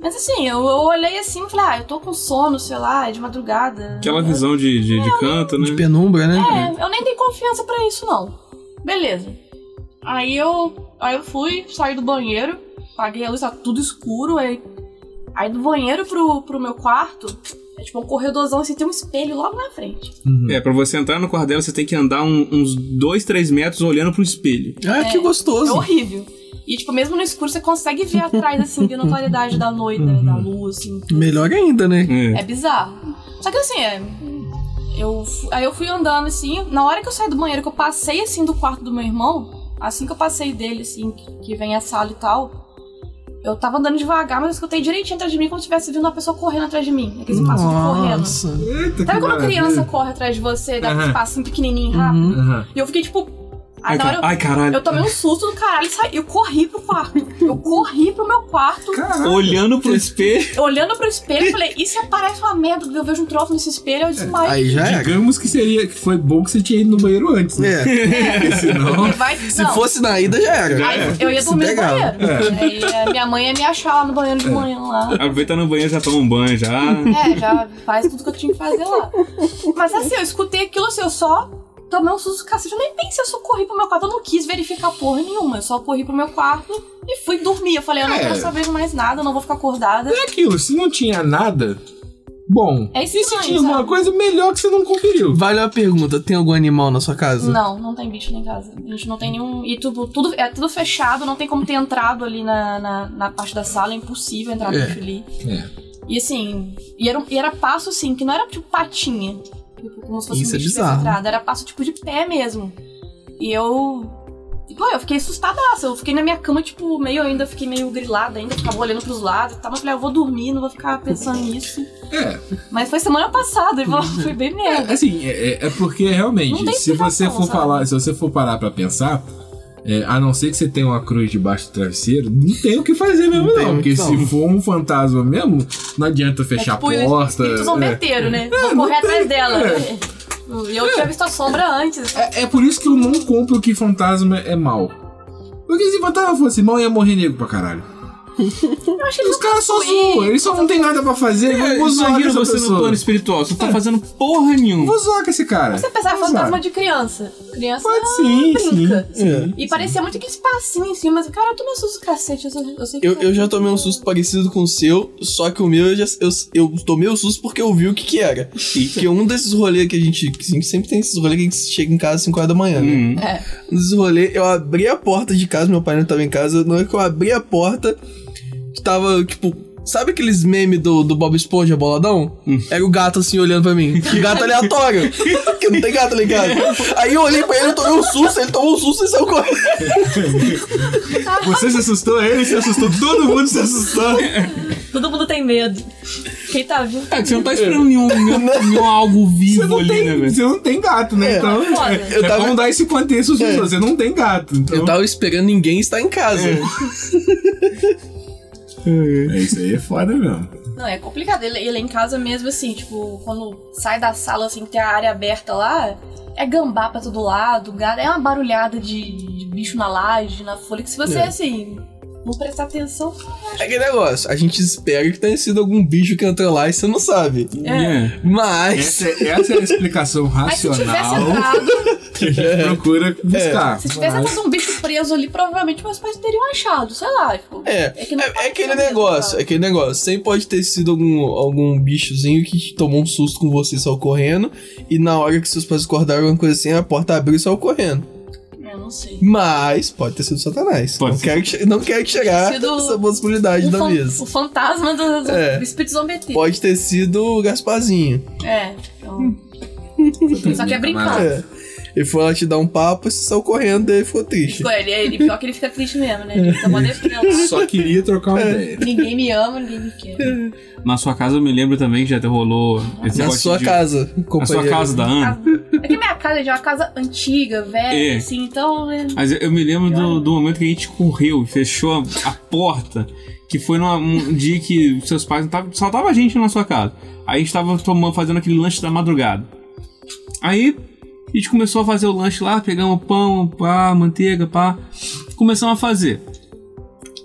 Mas assim, eu, eu olhei assim e falei, ah, eu tô com sono, sei lá, é de madrugada. Aquela visão de, de, de canto, né? De penumbra, né? É, eu nem dei confiança pra isso, não. Beleza. Aí eu, aí eu fui, saí do banheiro, paguei a luz, tava tudo escuro. Aí, aí do banheiro pro, pro meu quarto, é tipo um corredorzão, assim, tem um espelho logo na frente. Uhum. É, pra você entrar no quarto dela, você tem que andar um- uns 2, 3 metros olhando pro espelho. Ah, que É gostoso. horrível. E, tipo, mesmo no escuro, você consegue ver atrás, assim, vendo a claridade da noite, né, da luz, assim. tudo. Melhor ainda, né? É. É bizarro. Só que assim, é. Eu, aí eu fui andando assim. Na hora que eu saí do banheiro, que eu passei assim do quarto do meu irmão, assim que eu passei dele, assim, que, vem a sala e tal, eu tava andando devagar, mas eu escutei direitinho atrás de mim como se tivesse vindo uma pessoa correndo atrás de mim. Aqueles passos correndo. Nossa. Eita, Sabe quando maravilha. criança corre atrás de você, dá aqueles Aham. passinhos pequenininho rápido? Uhum. Aham. E eu fiquei tipo. Aí na hora eu, Ai, caralho. eu tomei um susto do caralho e saí. Eu corri pro quarto. Eu corri pro meu quarto. Caralho. Olhando pro espelho. Olhando pro espelho, eu falei, e se aparece uma merda? Eu vejo um troço nesse espelho, eu desmaio. Aí já era. Digamos que seria que foi bom que você tinha ido no banheiro antes, né? É. Porque senão. Vai, Se fosse na ida, já era. Aí eu ia dormir no banheiro. Aí eh, minha mãe ia me achar lá no banheiro de manhã lá. Aproveita no banheiro, já toma um banho já. É, já faz tudo que eu tinha que fazer lá. Mas assim, eu escutei aquilo assim, eu só tomei um susto do cacete. Eu nem pensei, eu só corri pro meu quarto. Eu não quis verificar porra nenhuma. Eu só corri pro meu quarto e fui dormir. Eu falei, eu não É. quero saber mais nada, eu não vou ficar acordada. É aquilo, se não tinha nada, bom. É e se estranho, tinha alguma coisa, melhor que você não conferiu. Vale a pergunta: tem algum animal na sua casa? Não, não tem bicho nem em casa. A gente não tem nenhum. E tudo, tudo, é tudo fechado, não tem como ter entrado ali na, na, na parte da sala, é impossível entrar É. bicho ali. É. E assim, e era, e era passo assim, que não era tipo patinha. Tipo, como se fosse Isso um é bicho tivesse bizarro. Era passo tipo de pé mesmo. E eu. Pô, eu fiquei assustadaça. Eu fiquei na minha cama, tipo, meio ainda, fiquei meio grilada ainda, ficava olhando pros lados e tal. Mas falei, ah, eu vou dormir, não vou ficar pensando nisso. É, Mas foi semana passada, e foi bem merda. assim, é, é- é porque realmente, se você for sabe? falar, se você for parar pra pensar, é, a não ser que você tenha uma cruz debaixo do travesseiro, não tem o que fazer mesmo, Não não. porque se for um fantasma mesmo, não adianta É fechar tipo a porta. espírito é. zombeteiro, né? Vou correr atrás dela. E eu tinha visto a sombra antes. É, é por isso que eu não compro que fantasma é mal. Porque se fantasma fosse mal, ia morrer nego pra caralho. Eu acho que Os caras só zoam, eles só não tem nada pra fazer. É, vou zoar imagina você no pessoa. plano espiritual, você não tá fazendo porra nenhuma. Vou zoar com esse cara. Você pensava fantasma de criança. Criança Pode sim, sim. brinca. É. E parecia muito aquele espacinho em cima. Mas, cara, eu tomei um susto cacete. Eu, eu sei que Eu, eu já tomei um susto parecido com o seu, só que o meu eu, já, eu, eu tomei o susto porque eu vi o que que era. E que um desses rolês que a gente. a gente sempre tem esses rolês que a gente chega em casa às 5 horas da manhã, né? Hum. É. Um desses rolês, eu abri a porta de casa, meu pai não tava em casa. Na hora que eu abri a porta, tava, tipo. Sabe aqueles memes do, do Bob Esponja boladão? Era o gato assim olhando pra mim. Gato aleatório. Porque não tem gato casa. Aí eu olhei pra ele, eu tomei um susto, ele tomou um susto e saiu correndo. Você se assustou, ele se assustou, todo mundo se assustou. Todo mundo tem medo. Quem tá vindo. É que você não tá esperando nenhum, nenhum, nenhum algo Você vivo não, ali, tem, né, velho? você não tem gato, né? É. Então, é, Eu tava- bom dar esse contexto É. Você não tem gato. Então, Eu tava esperando ninguém estar em casa. é, isso aí é foda mesmo. Não, é complicado. Ele, ele é em casa mesmo, assim, tipo, quando sai da sala, assim, que tem a área aberta lá, é gambá pra todo lado, gato, é uma barulhada de, de bicho na laje, na folha, que se você, É. assim, não prestar atenção, É aquele negócio, a gente espera que tenha sido algum bicho que entrou lá e você não sabe. É. Mas. Essa, é- essa é a explicação Mas se tivesse racional entrado, que a gente procura buscar. se tivesse Mas- entrado um bicho preso ali, provavelmente meus pais teriam achado, sei lá, tipo. É, que não é, é aquele negócio, sabe? é aquele negócio. Sempre pode ter sido algum, algum bichozinho que tomou um susto com você saiu correndo. E na hora que seus pais acordaram, alguma coisa assim, a porta abriu e saiu correndo. Eu não sei. Mas pode ter sido Satanás. Pode não, ser. quero que, não quero que chegar essa possibilidade da mesa. o fantasma do, do, É. do espírito zombeteiro. Pode ter sido o Gasparzinho. É, então. Só que é brincar. É. Ele foi lá te dar um papo e você saiu correndo, daí ficou triste. Tipo, ele, ele, pior que ele fica triste mesmo, né? Ele fica mó. Só queria trocar uma ideia. Ninguém me ama, ninguém me quer. Na sua casa eu me lembro também que já até rolou esse Na sua de- casa, Na sua companheiro. casa da Ana. É que minha casa já é uma casa antiga, velha, É. assim, então. é- Mas eu- eu me lembro do, do momento que a gente correu e fechou a, a porta. Que foi numa- um dia que seus pais não tavam, só tava a gente na sua casa. Aí a gente tava tomando, fazendo aquele lanche da madrugada. Aí a gente começou a fazer o lanche lá, pegamos pão, pá, manteiga, pá. Começamos a fazer.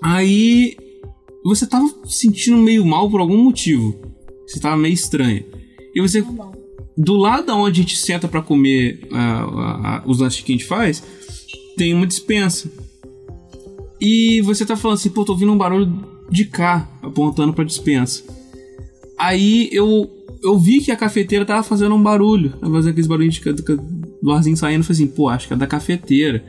Aí você tava se sentindo meio mal por algum motivo. Você tava meio estranho. E você do lado onde a gente senta pra comer ah, ah, ah, os lanches que a gente faz, tem uma dispensa. E você tá falando assim, pô, tô ouvindo um barulho de cá, apontando pra dispensa. Aí eu, eu vi que a cafeteira tava fazendo um barulho, tava fazendo aqueles barulhos de, do, arzinho saindo. Falei assim, pô, acho que é da cafeteira.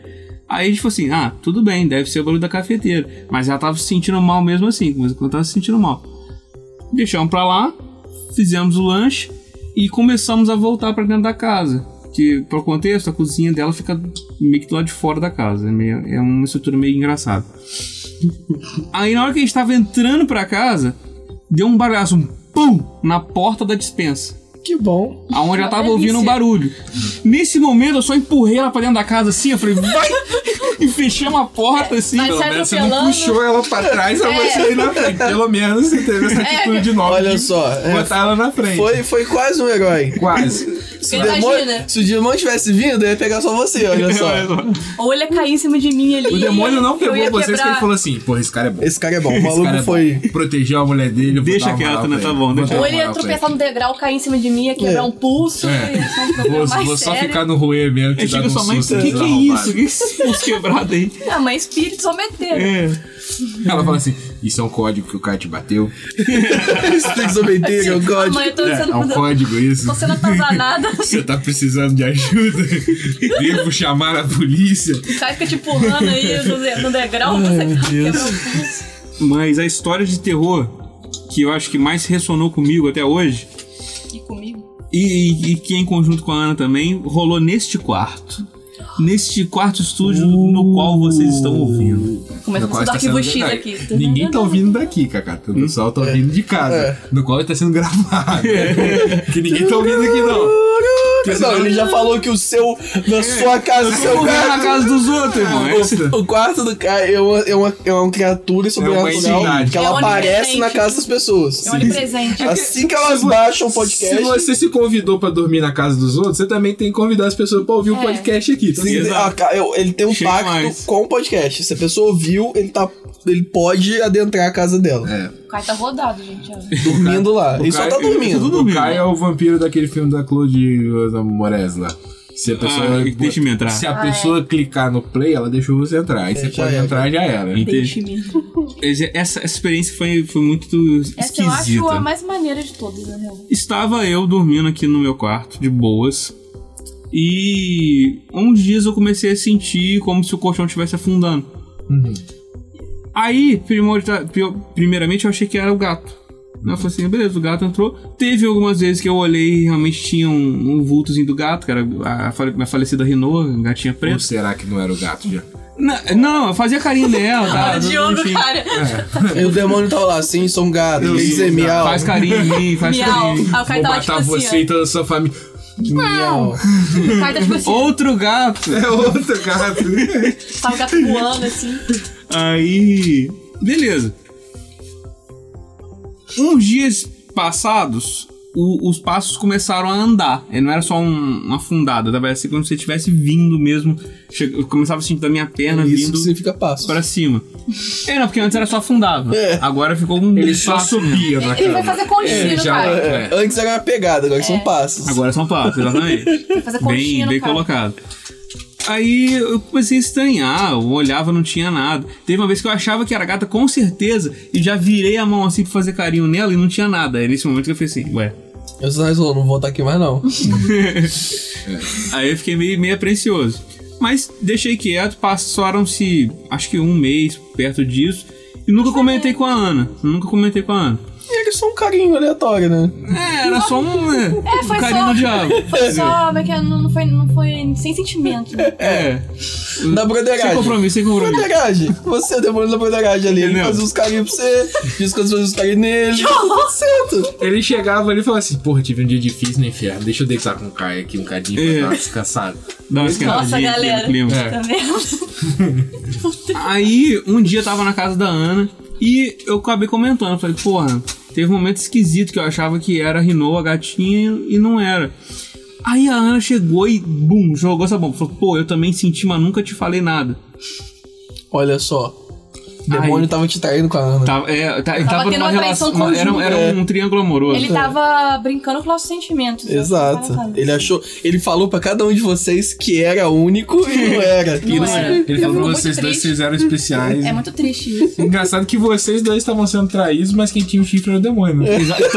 Aí a gente falou assim, ah, tudo bem, deve ser o barulho da cafeteira. Mas ela tava se sentindo mal mesmo assim, mas ela tava se sentindo mal. Deixamos pra lá, fizemos o lanche e começamos a voltar pra dentro da casa. Que, para o contexto, a cozinha dela fica meio que do lado de fora da casa. É, meio- é uma estrutura meio engraçada. Aí, na hora que a gente tava entrando pra casa, deu um barulhaço, um pum, na porta da dispensa. Que bom. Aonde ela Uma tava ouvindo um delícia. barulho. Nesse momento eu só empurrei ela pra dentro da casa assim, eu falei, vai! E fechamos a porta assim. Mas Pelo menos você não atropelando. puxou ela pra trás pra É. você ir na frente. Pelo menos você teve essa atitude nova. Olha de só, é, Botar ela na frente. Foi, foi quase um herói. Quase. Se o, demônio, se o demônio tivesse vindo, eu ia pegar só você, olha só. Ou ele ia cair em cima de mim ali. O demônio não eu pegou vocês que quebrar. ele falou assim: porra, esse cara é bom. Esse cara é bom. O Esse maluco cara é foi. Protegeu a mulher dele. eu Deixa uma quieto, né? Tá bom, deixa Ou uma ele ia tropeçar no degrau, cair em cima de mim, quebrar É. um pulso. É. um Vou, mais vou só ficar no roer mesmo. Te chega sua um mãe, o susto, que, que é isso? O que que é esse pulso quebrado aí? Ah, mas espírito só meteram. É. Ela fala assim: Isso é um código que o cara te bateu. Isso tem que someter, é o Ah, código. mãe, eu tô É sendo, um código isso. tô sendo atazanada. Você tá precisando de ajuda? Devo chamar a polícia? O cara fica te pulando aí no, de- no degrau, Ai, você meu Deus. quebra o pulso. Mas a história de terror que eu acho que mais ressonou comigo até hoje, E comigo. e, e que em conjunto com a Ana também, rolou neste quarto. Neste quarto estúdio no qual vocês estão ouvindo. Começa arquivo X aqui. Ninguém tá ouvindo daqui, Cacá. O pessoal tá ouvindo de casa. É. No qual está sendo gravado. que ninguém tá ouvindo aqui, não. Não, ele já falou que o seu. Na sua casa, o seu Eu na quarto. casa dos outros, irmão. É. O, o quarto do cara é uma, é uma, é uma criatura sobrenatural entidade. que É ela aparece na casa das pessoas. É um onipresente. Assim que elas baixam o podcast. Se você se convidou pra dormir na casa dos outros, você também tem que convidar as pessoas pra ouvir o É. podcast aqui. Então, Sim, ele tem um pacto mais. com o podcast. Se a pessoa ouviu, ele tá. Ele pode adentrar a casa dela. É. O cara tá rodado, gente. Dormindo lá. O Ele só tá dormindo. O dormindo. Caio é o vampiro daquele filme da Claude Moraes lá. Se a pessoa, Ah, deixa-me entrar. Se a Ah, pessoa clicar no play, ela deixou você entrar. Aí É, você já pode era. entrar, já era. Entendi. Deixe-me. Essa, essa experiência foi, foi muito Essa eu acho a esquisita. mais maneira de todas, na real. Estava eu dormindo aqui no meu quarto, de boas. E uns dias eu comecei a sentir como se o colchão estivesse afundando. Uhum. Aí, primeiramente, eu achei que era o gato. Eu falei assim, beleza, o gato entrou. Teve algumas vezes que eu olhei e realmente tinha um, um vultozinho do gato, que era a, minha falecida Renault, gatinha Ou preta. será que não era o gato já? Não, não, eu fazia carinho nela, tá? Olha o Diogo, Enfim, cara. E o demônio tava lá, sim, sou um gato. Quer dizer, miau. Faz carinho em mim, faz Miau. carinho. O cara Vou tá lá, tipo matar você assim, e toda a sua família. Miau. tá tipo assim, Outro gato. É outro gato. tá o gato voando assim. Aí. Beleza. Uns dias passados, o- os passos começaram a andar. Ele não era só um, uma afundada, tava assim como se você estivesse vindo mesmo. Eu começava a sentir da minha perna Isso vindo significa passo. pra cima. É, não, porque antes era só afundava. É. Agora ficou um Ele só subia na Ele vai fazer conchinha no já- cara. É. Antes era uma pegada, agora são passos. Agora são passos, exatamente. Vai fazer conchinha bem, bem cara. colocado. Aí eu comecei a estranhar, eu olhava, não tinha nada. Teve uma vez que eu achava que era gata com certeza e já virei a mão assim pra fazer carinho nela e não tinha nada. Aí nesse momento que eu falei assim, ué. Eu só falou, não vou estar aqui mais não. Aí eu fiquei meio, meio apreensioso. Mas deixei quieto, passaram-se acho que um mês perto disso. E nunca comentei com a Ana. Nunca comentei com a Ana. Era só um carinho aleatório, né? É, era só um, é, É, foi um carinho só- do diabo. Foi só, como é que é? Não, não foi, não foi sem sentimento. né? É. Da Sem broderagem. compromisso, sem compromisso. Broderagem. Você é o demônio da broderagem ali. Ele fazia os carinhos pra você, diz quando você fazia os carinhos nele. Tá tudo certo. Ele chegava ali e falava assim: Porra, tive um dia difícil no inferno. Deixa eu deitar com o Caio aqui um cadinho pra É. dar uma descansada. Dá uma Nossa, esquentadinha aqui no galera. clima. É. Tá vendo? Aí, um dia eu tava na casa da Ana e eu acabei comentando. Falei, porra, teve um momento esquisito que eu achava que era a Renault, a gatinha, e não era. Aí a Ana chegou e, bum, jogou essa bomba. Falou, pô, eu também senti, mas nunca te falei nada. Olha só. O demônio Ai. tava te traindo com a Ana. Tava, é, tá- ele Tava tava tendo numa uma traição relação. uma- era, era É. um triângulo amoroso. Ele tava brincando com nossos sentimentos. né? Exato. Ele achou. Ele falou pra cada um de vocês que era único e não era. Não era. Ele Eu falou pra vocês dois vocês eram especiais. É muito triste isso. Engraçado que vocês dois estavam sendo traídos, mas quem tinha o chifre era o demônio. né? Exato.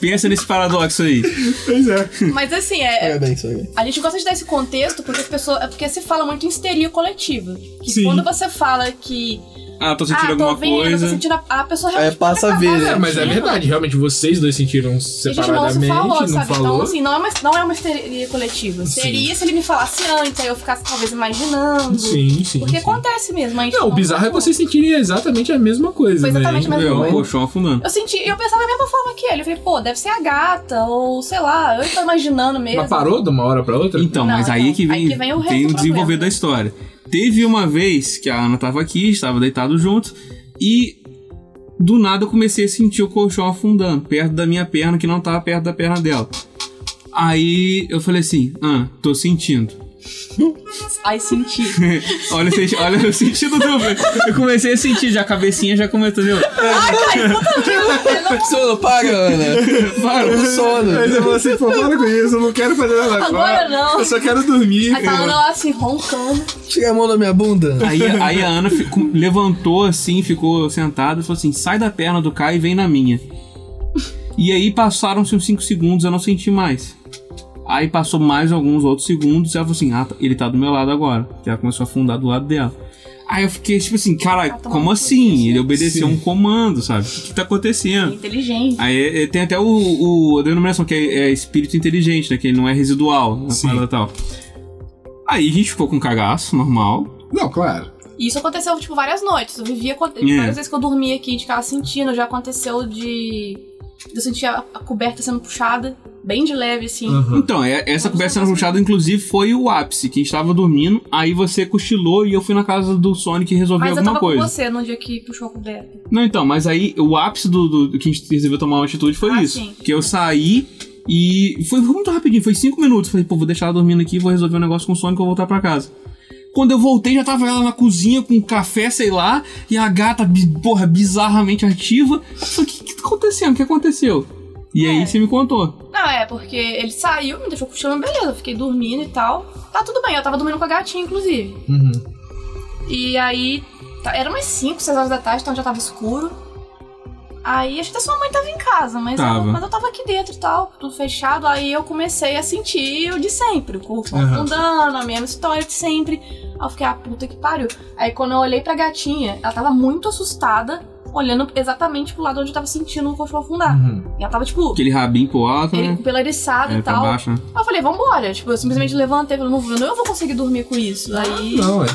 Pensa nesse paradoxo aí. Pois é. Mas assim, é, Parabéns, parabéns. a gente gosta de dar esse contexto porque as pessoas. É porque se fala muito em histeria coletiva. Que Sim. quando você fala que ah, tô sentindo ah, tô alguma vendo, coisa. tô sentindo a, a pessoa É, realmente passa a ver, né? É, mas é verdade, realmente, vocês dois sentiram A gente não se separadamente, falou, não sabe? falou. Então, assim, não é, uma, não é uma histeria coletiva. Sim. Seria se ele me falasse antes, aí eu ficasse talvez imaginando. Sim, sim. Porque sim. acontece mesmo. A gente Não, o bizarro é vocês sentirem exatamente a mesma coisa, Foi né? exatamente a mesma É, o coisa. colchão afundando. Eu senti, eu pensava da mesma forma que ele. Eu falei, pô, deve ser a gata, ou sei lá, eu tô imaginando mesmo. Mas parou de uma hora pra outra? Então, Não, mas aí então, que vem, aí que vem o resto tem o desenvolver problema. da história. Teve uma vez que a Ana tava aqui, estava deitado junto, e do nada eu comecei a sentir o colchão afundando, perto da minha perna, que não tava perto da perna dela. Aí eu falei assim, ah, tô sentindo. Ai, senti. olha, o senti- olha o sentido do. Eu comecei a sentir, já a cabecinha já começou, entendeu? Sono, para, Ana. Para. Com sono. Mas eu vou assim, pô, para com isso, eu não quero fazer nada Agora não. Eu só quero dormir. Aí tá Ana lá assim, roncando. Tira a mão da minha bunda. Aí, aí a Ana ficou- levantou assim, ficou sentada e falou assim: sai da perna do Caio e vem na minha. E aí passaram-se uns 5 segundos, eu não senti mais. Aí passou mais alguns outros segundos e ela falou assim: ah, tá- ele tá do meu lado agora. Que ela começou a afundar do lado dela. Aí eu fiquei tipo assim, cara, como assim? Ele obedeceu Sim. um comando, sabe? O que, que tá acontecendo? Inteligente. Aí é, tem até o, o- a denominação que é, é espírito inteligente, né? Que ele não é residual, na parada tal. Aí a gente ficou com cagaço, normal. Não, claro. E isso aconteceu, tipo, várias noites. Eu vivia. com- Várias vezes que eu dormia aqui, de ficava sentindo. Já aconteceu de. eu sentir a, a coberta sendo puxada, bem de leve, assim. Aham. Então, é- essa conversa sendo puxada, inclusive, foi o ápice. Que a gente tava dormindo, aí você cochilou e eu fui na casa do Sonic resolver Mas eu alguma tava coisa. com você no dia que puxou a coberta. Não, então, mas aí o ápice do, do- do que a gente resolveu tomar uma atitude foi Ah, isso. sim. Que eu saí e foi muito rapidinho, foi cinco minutos. Falei, pô, vou deixar ela dormindo aqui, vou resolver um negócio com o Sonic e vou voltar pra casa. Quando eu voltei, já tava ela na cozinha com café, sei lá, e a gata, porra, bizarramente ativa. Eu falei, o que, que tá acontecendo? O que aconteceu? E aí É. você me contou. Não, é, porque ele saiu, me deixou cochilando, beleza. Eu fiquei dormindo e tal. Tá tudo bem, eu tava dormindo com a gatinha, inclusive. Uhum. E aí, tá- era umas 5, 6 horas da tarde, então já tava escuro. Aí acho que até sua mãe tava em casa, mas, Tava. Eu, mas eu tava aqui dentro e tal, tudo fechado. Aí eu comecei a sentir o de sempre, o corpo afundando, a mesma história de sempre. Aí eu fiquei, ah, puta que pariu. Aí quando eu olhei pra gatinha, ela tava muito assustada, olhando exatamente pro lado onde eu tava sentindo o colchão afundar. Uhum. E ela tava, tipo, Aquele rabinho pro alto, ele, né? pela eriçada É, e tal. baixo, né? Aí eu falei, vambora. Tipo, eu simplesmente levantei e falei, não, não eu vou conseguir dormir com isso. Aí, Não, é.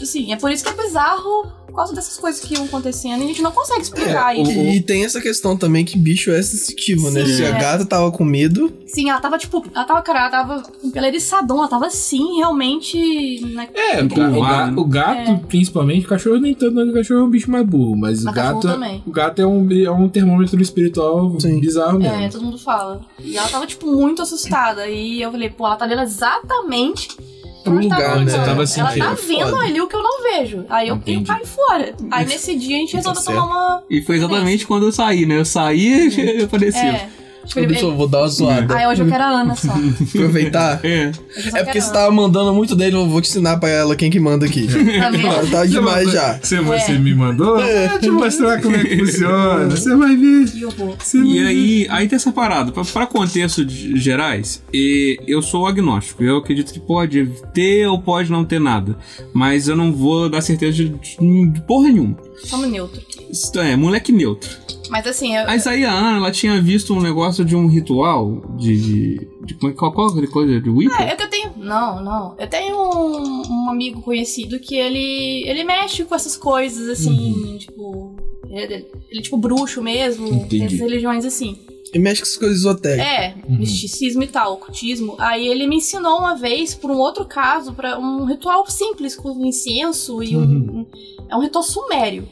Assim, é por isso que é bizarro por causa dessas coisas que iam acontecendo e a gente não consegue explicar É, isso. E tem essa questão também que bicho é sensitivo, né? Sim, Se a é. gata tava com medo, Sim, ela tava, tipo, ela tava, cara, ela tava pela eriçadão, ela tava assim, realmente. Na... É, o, ga- o o gato, É. principalmente, o cachorro nem tanto, o cachorro é um bicho mais burro, mas o gato, também. o gato é um, é um termômetro espiritual Sim. bizarro mesmo. É, todo mundo fala. E ela tava, tipo, muito assustada. E eu falei, pô, ela tá olhando exatamente Pro tá lugar, né? Você tava Ela sentindo, tá é vendo foda. ali o que eu não vejo. Aí eu, eu Entendi. caí fora. Aí nesse dia a gente Tá resolveu tomar uma. E foi exatamente quando eu saí, né? Eu saí e apareceu. É. Tipo, ele- Deixa eu vou dar uma zoada. Aí hoje eu quero a Ana só. Aproveitar. É. Eu É porque você tava mandando muito dele, eu vou te ensinar pra ela quem que manda aqui. Tá vendo? Tá demais já. Você, É. você me mandou? Vou te mostrar como é que funciona. Você vai ver. Você E vai aí, aí tem essa parada. Pra, pra contexto de- gerais, e eu sou agnóstico. Eu acredito que pode ter ou pode não ter nada. Mas eu não vou dar certeza de, de porra nenhuma. Somos neutro. Isso é, moleque neutro. Mas assim, eu, Mas aí a Ana, ela tinha visto um negócio de um ritual de. de, de qual, qual, qual aquela coisa? De Wicca? É, eu que eu tenho. Não, não. Eu tenho um, um amigo conhecido que ele. ele mexe com essas coisas, assim, tipo. Ele, ele é tipo bruxo mesmo. Tem Entendi. essas religiões assim. E mexe com essas coisas esotéricas. É, Uhum. misticismo e tal, ocultismo. Aí ele me ensinou uma vez, por um outro caso, para um ritual simples, com incenso e um. Uhum. É um ritual sumério.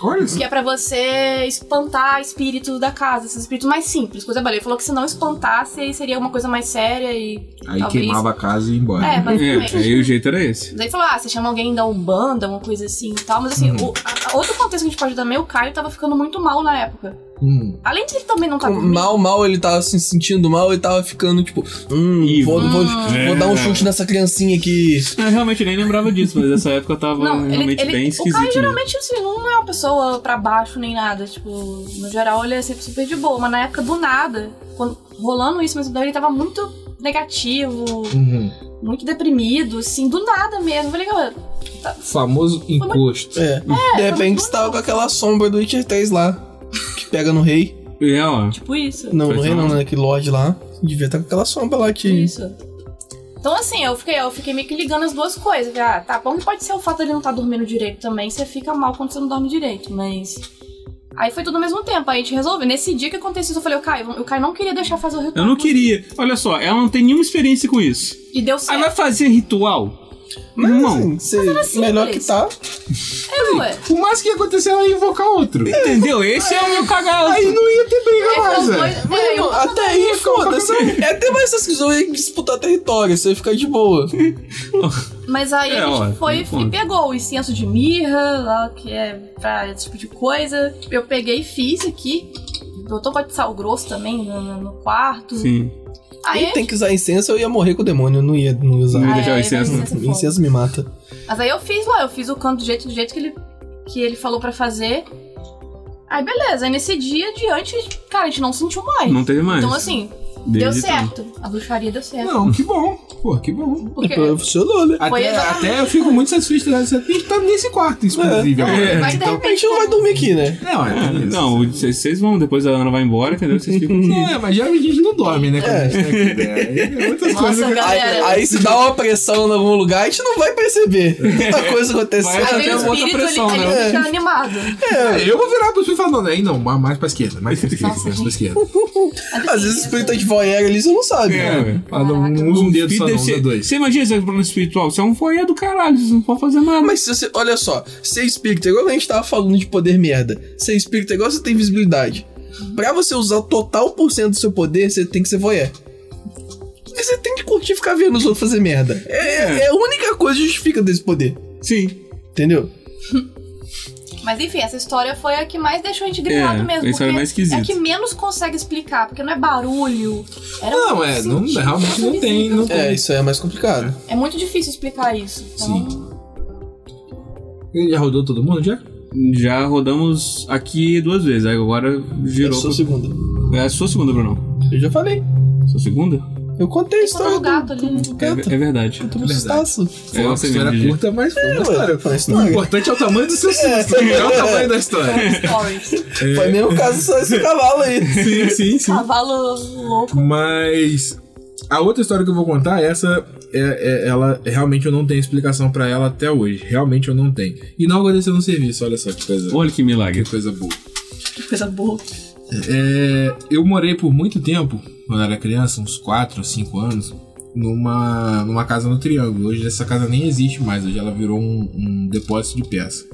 Olha só. Que é pra você espantar espíritos da casa, esses espíritos mais simples, coisa. Ele falou que se não espantasse, aí seria uma coisa mais séria e. Aí talvez- queimava a casa e ia embora. É, É, basicamente. aí o jeito era esse. Daí falou, ah, você chama alguém da Umbanda, uma coisa assim e tal. Mas assim, Uhum. o- a- a- outro contexto que a gente pode dar também, o Caio tava ficando muito mal na época. Hum. Além de ele também não tá dormindo. Mal, mal, ele tava se sentindo mal, ele tava ficando tipo, hum, vou, vou, É. vou dar um chute nessa criancinha aqui. Eu realmente nem lembrava disso, mas essa época eu tava Não, ele, realmente ele, bem o esquisito. Caio mesmo. geralmente assim, não é uma pessoa pra baixo nem nada. Tipo, no geral ele é sempre super de boa. Mas na época do nada, quando, rolando isso, mas ele tava muito negativo, Uhum. muito deprimido, assim, do nada mesmo. Eu falei, "Cara, Famoso encosto. É. de repente você tava com aquela sombra do Witcher 3 lá. Que pega no rei. É, ó. Tipo isso. Não, no rei não. né? Aquele Lorde lá. Devia estar com aquela sombra lá que. Isso. Então, assim, eu fiquei, eu fiquei meio que ligando as duas coisas. Ah, tá bom que pode ser o fato de ele não estar dormindo direito também, você fica mal quando você não dorme direito, mas. Aí foi tudo ao mesmo tempo, aí a gente resolveu. Nesse dia que aconteceu isso, eu falei, o Caio, o Caio não queria deixar fazer o ritual. Eu não queria. Olha só, ela não tem nenhuma experiência com isso. E deu Aí certo. vai fazer ritual? Mas, Irmão, assim, melhor que tá. É, ué. O mais que ia acontecer era invocar outro. entendeu? Esse é o meu cagado. Aí não ia ter briga mais, velho. é, não, eu- até aí, foda-se. É até mais essas questões de disputar território, você fica de boa. Mas aí É, a gente ó, foi e pegou o incenso de mirra, lá que é pra esse tipo de coisa. Eu peguei e fiz aqui. Botou pó de sal grosso também no, no- no quarto. Sim. Aí, tem que usar incenso, eu ia morrer com o demônio, eu não ia, não ia usar. Não ia Ah, deixar o é, incenso. incenso é. Incenso me mata. Mas aí eu fiz lá, eu fiz o canto do jeito, do jeito que ele, que ele falou pra fazer. Aí beleza, aí nesse dia adiante, cara, a gente não sentiu mais. Não teve mais. Então assim, deu então. certo. A bruxaria deu certo. Não, que bom. Pô, que bom. Porque Funcionou, né? Até, até eu fico muito satisfeito de você ter tá nesse quarto, inclusive. É. É. De Então, A repente. gente não vai dormir aqui, né? não, é Ah, isso. Não, vocês vão, depois a Ana vai embora, entendeu? Vocês ficam aqui. É, mas geralmente a gente não dorme, né? Quando a gente tá aqui, né? Aí é Muitas Nossa, coisas galera. Aí, aí se dá uma pressão em algum lugar, a gente não vai perceber. Tanta coisa acontecendo. Vai até outra pressão, ele, né? ele fica animado. É, eu vou virar pro espírito e falar, não, aí não, mais pra esquerda, mais pra esquerda, mais pra gente. esquerda. Às vezes o espírito de voyeur ali, você não sabe. É, né? velho. Ah, não, não usa um dedo só, não, ser- dois. Você imagina esse plano espiritual? Você é um foyer do caralho, você não pode fazer nada. Mas se você, olha só, ser espírito, é igual a gente tava falando de poder merda. Ser espírito é igual você tem visibilidade. Pra você usar o total por cento do seu poder, você tem que ser voyeur. Porque você tem que curtir ficar vendo os outros fazer merda. É, é a única coisa que justifica desse poder. Sim. Entendeu? Mas enfim, essa história foi a que mais deixou a gente grilado É, mesmo. a história porque mais esquisita. É a que menos consegue explicar, porque não é barulho. Era Não, é, não, realmente não tem, não tem. É, isso aí é mais complicado. É muito difícil explicar isso. Então, Ele já rodou todo mundo, já? Já rodamos aqui duas vezes, aí agora Eu girou. sou segunda. É a sua segunda, Bruno. Eu já falei. Sua segunda? Eu contei a história o gato ali, né? do É, gato. é verdade. Eu tô no verdade. sustaço. Foi uma história curta, mas foi uma É, história. foi uma O importante é o tamanho do seu susto, é o tamanho da história. Stories. Foi nem o caso só esse cavalo aí. Sim, sim, sim. Cavalo louco. Mas a outra história que eu vou contar, essa é, é- ela realmente eu não tenho explicação pra ela até hoje. Realmente eu não tenho. E não aconteceu no serviço, olha só que coisa, Olha que milagre. que coisa boa. Que coisa boa. É, eu morei por muito tempo, quando era criança, uns 4 ou 5 anos, numa, numa casa no Triângulo. Hoje essa casa nem existe mais, hoje ela virou um, um depósito de peça.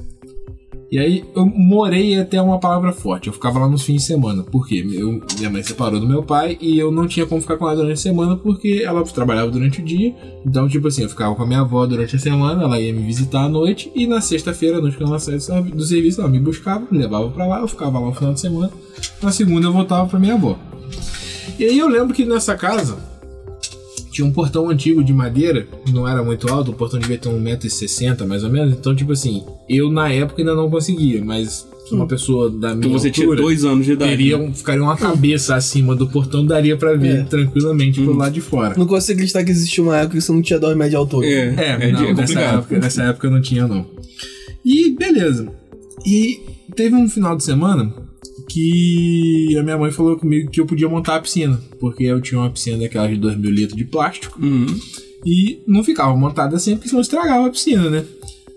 E aí eu morei até uma palavra forte. Eu ficava lá nos fins de semana. Por quê? Eu, minha mãe separou do meu pai e eu não tinha como ficar com ela durante a semana porque ela trabalhava durante o dia. Então, tipo assim, eu ficava com a minha avó durante a semana, ela ia me visitar à noite e na sexta-feira, à noite, quando ela saía do servi- do serviço, ela me buscava, me levava pra lá, eu ficava lá no final de semana. Na segunda eu voltava pra minha avó. E aí eu lembro que nessa casa tinha um portão antigo de madeira, não era muito alto, o portão devia ter 1,60m mais ou menos. Então, tipo assim, eu na época ainda não conseguia, mas uma pessoa da minha Então você tinha altura dois anos de idade. teria, um- ficaria uma cabeça acima do portão, daria pra ver É. tranquilamente pro lado de fora. Não consigo acreditar que existia uma época que você não tinha 2 metros de altura. É, É, é, não, é nessa, época, nessa época eu não tinha, não. E beleza. E teve um final de semana que a minha mãe falou comigo que eu podia montar a piscina, porque eu tinha uma piscina daquelas de 2 mil litros de plástico Uhum. e não ficava montada sempre, porque senão estragava a piscina, né?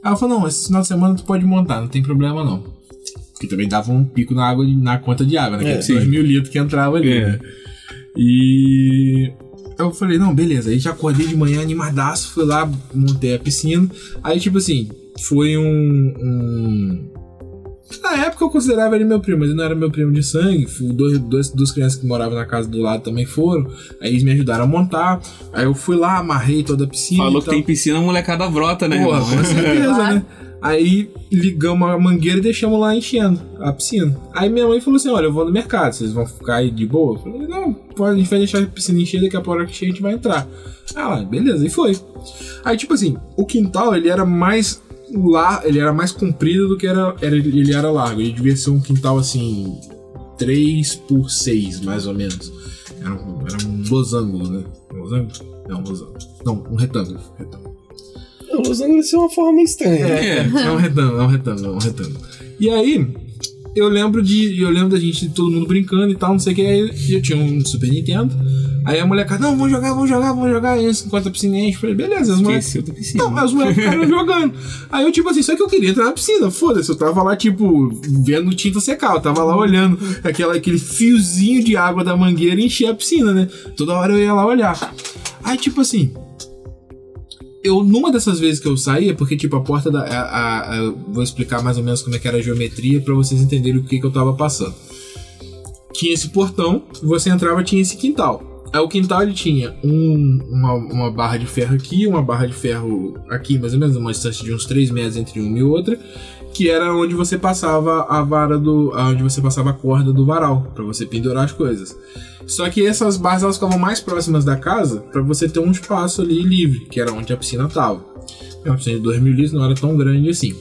Aí ela falou: não, esse final de semana tu pode montar, não tem problema não. Porque também dava um pico na água, na conta de água, né? É, Aqueles 2 sim. mil litros que entrava ali, É. né? E eu falei, não, beleza. Aí já acordei de manhã animadaço, fui lá, montei a piscina. Aí, tipo assim, foi um. um- Na época eu considerava ele meu primo, mas ele não era meu primo de sangue. Dois, dois, duas crianças que moravam na casa do lado também foram. Aí eles me ajudaram a montar. Aí eu fui lá, amarrei toda a piscina. Falou que tal. tem piscina, a molecada brota, né, Porra, irmão? com certeza, né? Aí ligamos a mangueira e deixamos lá enchendo a piscina. Aí minha mãe falou assim: Olha, eu vou no mercado, vocês vão ficar aí de boa? Eu falei: Não, pode, a gente vai deixar a piscina encher, daqui a pouco a hora que cheia a gente vai entrar. Ah, lá, beleza, e foi. Aí, tipo assim, o quintal ele era mais lá, ele era mais comprido do que era, era ele era largo. Ele devia ser um quintal assim, 3 por 6 mais ou menos. Era um, era um losango, né? Um losango? Não, um losango. Não, um retângulo. retângulo. Não, Los Angeles é uma forma estranha. É, é, é um retângulo, é um retângulo, é um retângulo. E aí, eu lembro de. Eu lembro da gente, todo mundo brincando e tal, não sei o que. Aí eu tinha um Super Nintendo. Aí a molecada, não, vamos jogar, vamos jogar, vamos jogar. Enquanto a piscina enche, falei, beleza, as moleques. Esqueceu da piscina. Não, as moleques ficaram jogando. Aí eu, tipo assim, só que eu queria entrar na piscina, foda-se. Eu tava lá, tipo, vendo tinta secar. Eu tava lá olhando aquela, aquele fiozinho de água da mangueira encher a piscina, né? Toda hora eu ia lá olhar. Aí, tipo assim, eu, numa dessas vezes que eu saía, porque, tipo, a porta da. A, a- a- vou explicar mais ou menos como é que era a geometria pra vocês entenderem o que, que eu tava passando. Tinha esse portão, você entrava tinha esse quintal. Aí o quintal ele tinha um- uma, uma barra de ferro aqui, uma barra de ferro aqui, mais ou menos, uma distância de uns 3 metros entre uma e outra, que era onde você passava a vara do. onde você passava a corda do varal, pra você pendurar as coisas. Só que essas barras elas ficavam mais próximas da casa pra você ter um espaço ali livre, que era onde a piscina tava. É uma piscina de 2 mil litros, não era tão grande assim.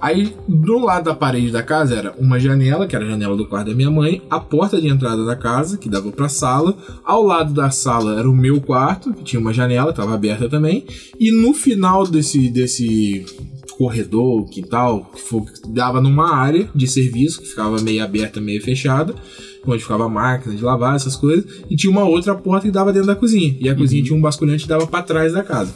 Aí, do lado da parede da casa era uma janela, que era a janela do quarto da minha mãe, a porta de entrada da casa, que dava pra sala. Ao lado da sala era o meu quarto, que tinha uma janela, estava aberta também. E no final desse, desse corredor, quintal, que dava numa área de serviço, que ficava meio aberta, meio fechada, onde ficava a máquina de lavar, essas coisas. E tinha uma outra porta que dava dentro da cozinha. E a cozinha tinha um basculhante que dava pra trás da casa.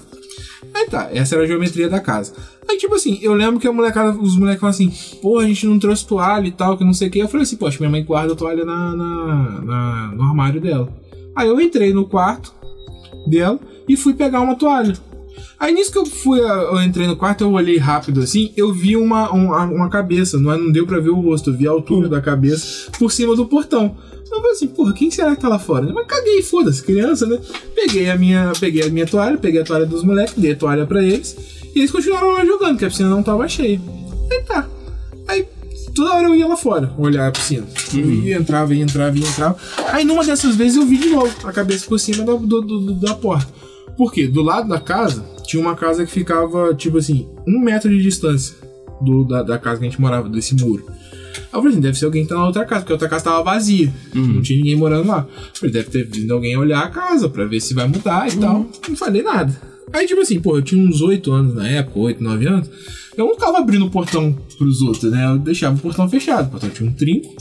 Aí tá, essa era a geometria da casa. Aí, tipo assim, eu lembro que a molecada, os moleques falaram assim, pô, a gente não trouxe toalha e tal, que não sei o que. Eu falei assim, poxa, minha mãe guarda a toalha na, na- na- no armário dela. Aí eu entrei no quarto dela e fui pegar uma toalha. Aí nisso que eu fui, eu entrei no quarto, eu olhei rápido assim, eu vi uma, uma, uma cabeça, não, é- não deu pra ver o rosto, eu vi a altura da cabeça por cima do portão. Eu falei assim, porra, quem será que tá lá fora? Mas caguei, foda-se, criança, né? Peguei a minha, peguei a minha toalha, peguei a toalha dos moleques, dei a toalha pra eles, e eles continuaram lá jogando, porque a piscina não tava cheia. Aí tá. Aí toda hora eu ia lá fora, olhar a piscina. Eu ia, entrava, ia, entrava, ia, entrava. Aí numa dessas vezes eu vi de novo a cabeça por cima da, do- do- da porta. Por quê? Do lado da casa, tinha uma casa que ficava, tipo assim, um metro de distância do, da, da casa que a gente morava, desse muro. Aí eu falei assim, deve ser alguém que tá na outra casa, porque a outra casa tava vazia. Não tinha ninguém morando lá. Eu falei, deve ter vindo alguém olhar a casa pra ver se vai mudar e tal. Não falei nada. Aí, tipo assim, pô, eu tinha uns 8 anos na época, 8, 9 anos. Eu não ficava abrindo o portão pros outros, né? Eu deixava o portão fechado. O portão tinha um trinco.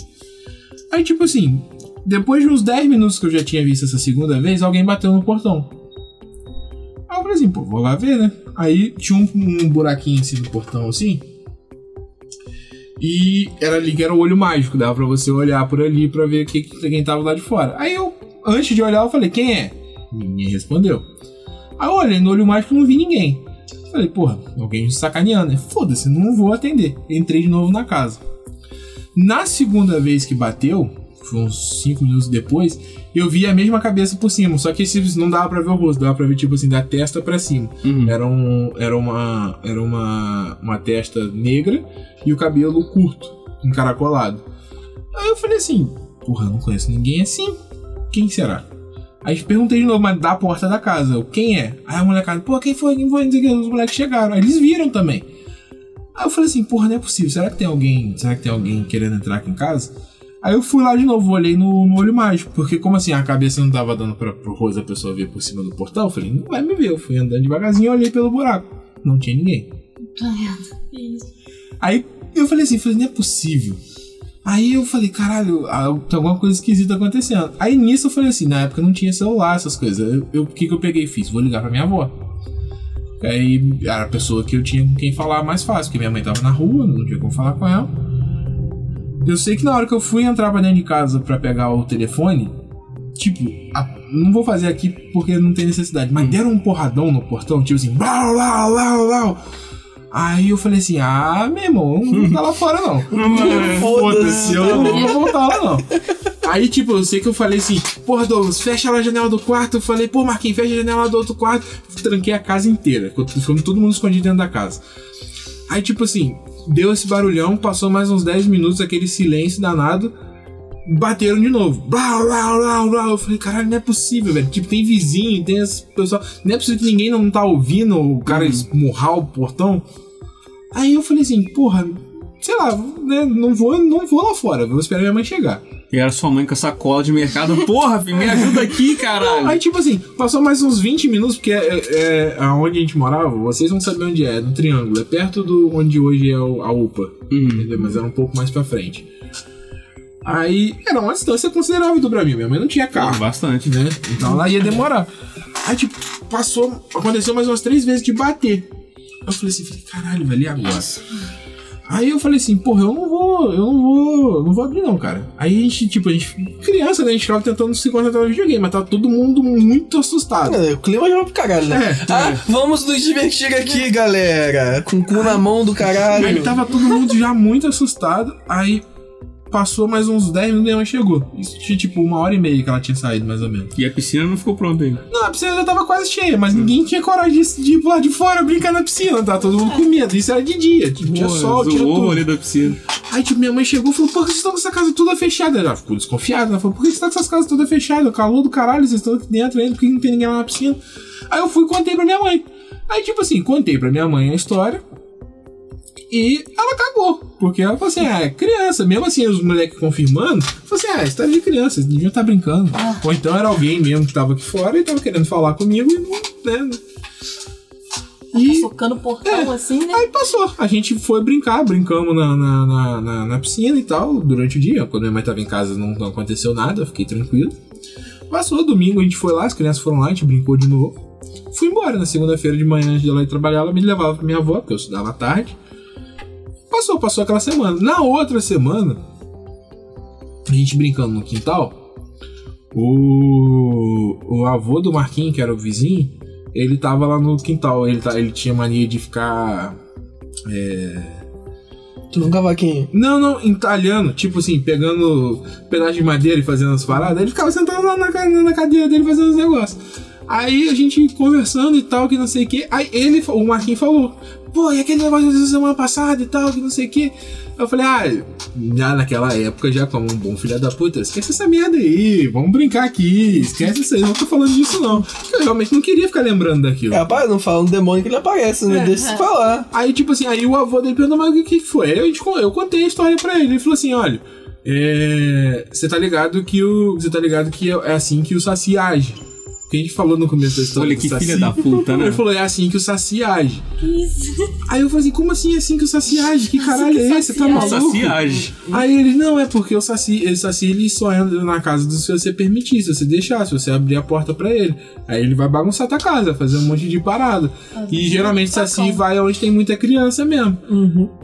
Aí, tipo assim, depois de uns 10 minutos que eu já tinha visto essa segunda vez, alguém bateu no portão. Aí eu falei assim, pô, vou lá ver, né? Aí tinha um, um buraquinho assim no portão, assim. E era ali que era o olho mágico, dava pra você olhar por ali pra ver que, quem tava lá de fora. Aí eu, antes de olhar, eu falei, quem é? Ninguém respondeu. Aí eu olhei no olho mágico não vi ninguém. Falei, porra, alguém me sacaneando, né? Foda-se, não vou atender. Entrei de novo na casa. Na segunda vez que bateu, foi uns 5 minutos depois, eu vi a mesma cabeça por cima. Só que esse não dava pra ver o rosto, dava pra ver, tipo assim, da testa pra cima. Uhum. Era, um, era, uma, era uma, uma testa negra e o cabelo curto, encaracolado. Aí eu falei assim, porra, eu não conheço ninguém assim. Quem será? Aí perguntei de novo, mas da porta da casa, eu, quem é? Aí a molecada, pô, quem foi? Quem foi? Os moleques chegaram. Aí eles viram também. Aí eu falei assim, porra, não é possível. Será que tem alguém. Será que tem alguém querendo entrar aqui em casa? Aí eu fui lá de novo, olhei no, no olho mágico. Porque como assim, a cabeça não tava dando pra, pro rosto da pessoa ver por cima do portal, eu falei, não vai me ver. Eu fui andando devagarzinho olhei pelo buraco. Não tinha ninguém. Aí eu falei assim, falei, não é possível. Aí eu falei, caralho, ah, tem alguma coisa esquisita acontecendo. Aí nisso eu falei assim, na época não tinha celular, essas coisas. O que, que eu peguei e fiz? Vou ligar pra minha avó. Aí era a pessoa que eu tinha com quem falar mais fácil, porque minha mãe tava na rua, não tinha como falar com ela. Eu sei que na hora que eu fui entrar pra dentro de casa pra pegar o telefone, tipo, a- não vou fazer aqui porque não tem necessidade, mas deram um porradão no portão, tipo assim, blau, blau, blau, blau. Aí eu falei assim, ah, meu irmão, não ficar lá fora não. Foda-se, eu não vou voltar lá não. Aí, tipo, eu sei que eu falei assim, porra, Douglas, fecha lá a janela do quarto. Eu falei, pô, Marquinhos, fecha a janela do outro quarto. Tranquei a casa inteira. Ficou todo mundo escondido dentro da casa. Aí, tipo assim, deu esse barulhão, passou mais uns 10 minutos, aquele silêncio danado. Bateram de novo. Blá, blá, blá, blá. Eu falei, caralho, não é possível, velho. Tipo, tem vizinho, tem esse pessoal. Não é possível que ninguém não tá ouvindo o cara esmurrar o portão. Aí eu falei assim, porra, sei lá, né, não vou, não vou lá fora, vou esperar minha mãe chegar. E era sua mãe com a sacola de mercado. Porra, filho, me ajuda aqui, caralho. Aí, tipo assim, passou mais uns 20 minutos, porque é, é, é onde a gente morava, vocês vão saber onde é, no Triângulo. É perto do onde hoje é a UPA. Hum. Entendeu? Mas era um pouco mais pra frente. Aí, era uma distância considerável do pra mim. Minha mãe não tinha carro, Bastante. né? Então ela ia demorar. Aí, tipo, passou, aconteceu mais umas três vezes de bater. Eu falei assim, falei, caralho, velho, e agora? Aí eu falei assim, porra, eu não vou, eu não vou, não vou abrir não, cara. Aí a gente, tipo, a gente, criança, né, a gente ficava tentando se concentrar no videogame, mas tava todo mundo muito assustado. É, O clima já vai pro caralho, né? É, ah, vamos nos divertir aqui, galera. Com o cu na mão do caralho. Aí tava todo mundo já muito assustado, aí passou mais uns 10 minutos e minha mãe chegou. Isso tinha, tipo, uma hora e meia que ela tinha saído, mais ou menos. E a piscina não ficou pronta ainda. Não, a piscina já tava quase cheia, mas ninguém tinha coragem de, de ir lá de fora brincar na piscina, tá? Todo mundo com medo. Isso era de dia, tipo, tinha Pô, sol, tinha tudo. rolê da piscina. Aí, tipo, minha mãe chegou e falou, por que vocês estão com essa casa toda fechada? Ela ficou desconfiada, ela falou, por que vocês estão com essas casas todas fechadas? Calor do caralho, vocês estão aqui dentro ainda, por que não tem ninguém lá na piscina? Aí eu fui e contei pra minha mãe. Aí, tipo assim, contei pra minha mãe a história. E ela cagou. Porque ela falou assim: ah, é criança. Mesmo assim, os moleques confirmando, falou assim: ah, é história de criança, eles deviam estar brincando. Ou então era alguém mesmo que tava aqui fora e tava querendo falar comigo e não, né? Tá socando o portão assim, né? Aí passou. A gente foi brincar, brincamos na, na, na, na- na piscina e tal, durante o dia. Quando minha mãe tava em casa não, não aconteceu nada, eu fiquei tranquilo. Passou, domingo a gente foi lá, as crianças foram lá, a gente brincou de novo. Fui embora na segunda-feira de manhã, antes de ela ir trabalhar, ela me levava pra minha avó, porque eu estudava à tarde. Passou, passou aquela semana. Na outra semana, a gente brincando no quintal, o, o avô do Marquinhos, que era o vizinho, ele tava lá no quintal. Ele, tá, ele tinha mania de ficar. Tu num cavaquinho. Não, não, entalhando, tipo assim, pegando pedaço de madeira e fazendo as paradas. Ele ficava sentado lá na, na cadeira dele fazendo os negócios. Aí a gente conversando e tal, que não sei o que. Aí ele, o Marquinhos falou: Pô, e aquele negócio da semana passada e tal, que não sei o que. Eu falei: Ah, já naquela época, já como um bom filho da puta, esquece essa merda aí, vamos brincar aqui, esquece isso aí, não tô falando disso não. Porque eu realmente não queria ficar lembrando daquilo. É, rapaz, não fala no demônio que ele aparece, né? É. Deixa eu falar. Aí, tipo assim, aí o avô dele perguntou, mas o que, foi? Aí eu, eu contei a história pra ele. Ele falou assim: olha, é, você tá ligado que o. Você tá ligado que é assim que o Saci age. Que a gente falou no começo da história. Olha do que Saci. filha da puta, né? Ele falou, é assim que o Saci age. Isso. Aí eu falei assim, como assim é assim que o Saci age? Que caralho que é esse? Você tá Saci maluco? age? Saciagem. Aí ele, não, é porque o Saci, o Saci ele só entra na casa do se você permitir, se você deixar, se você abrir a porta pra ele. Aí ele vai bagunçar tua casa, fazer um monte de parada. E geralmente o Saci vai onde tem muita criança mesmo.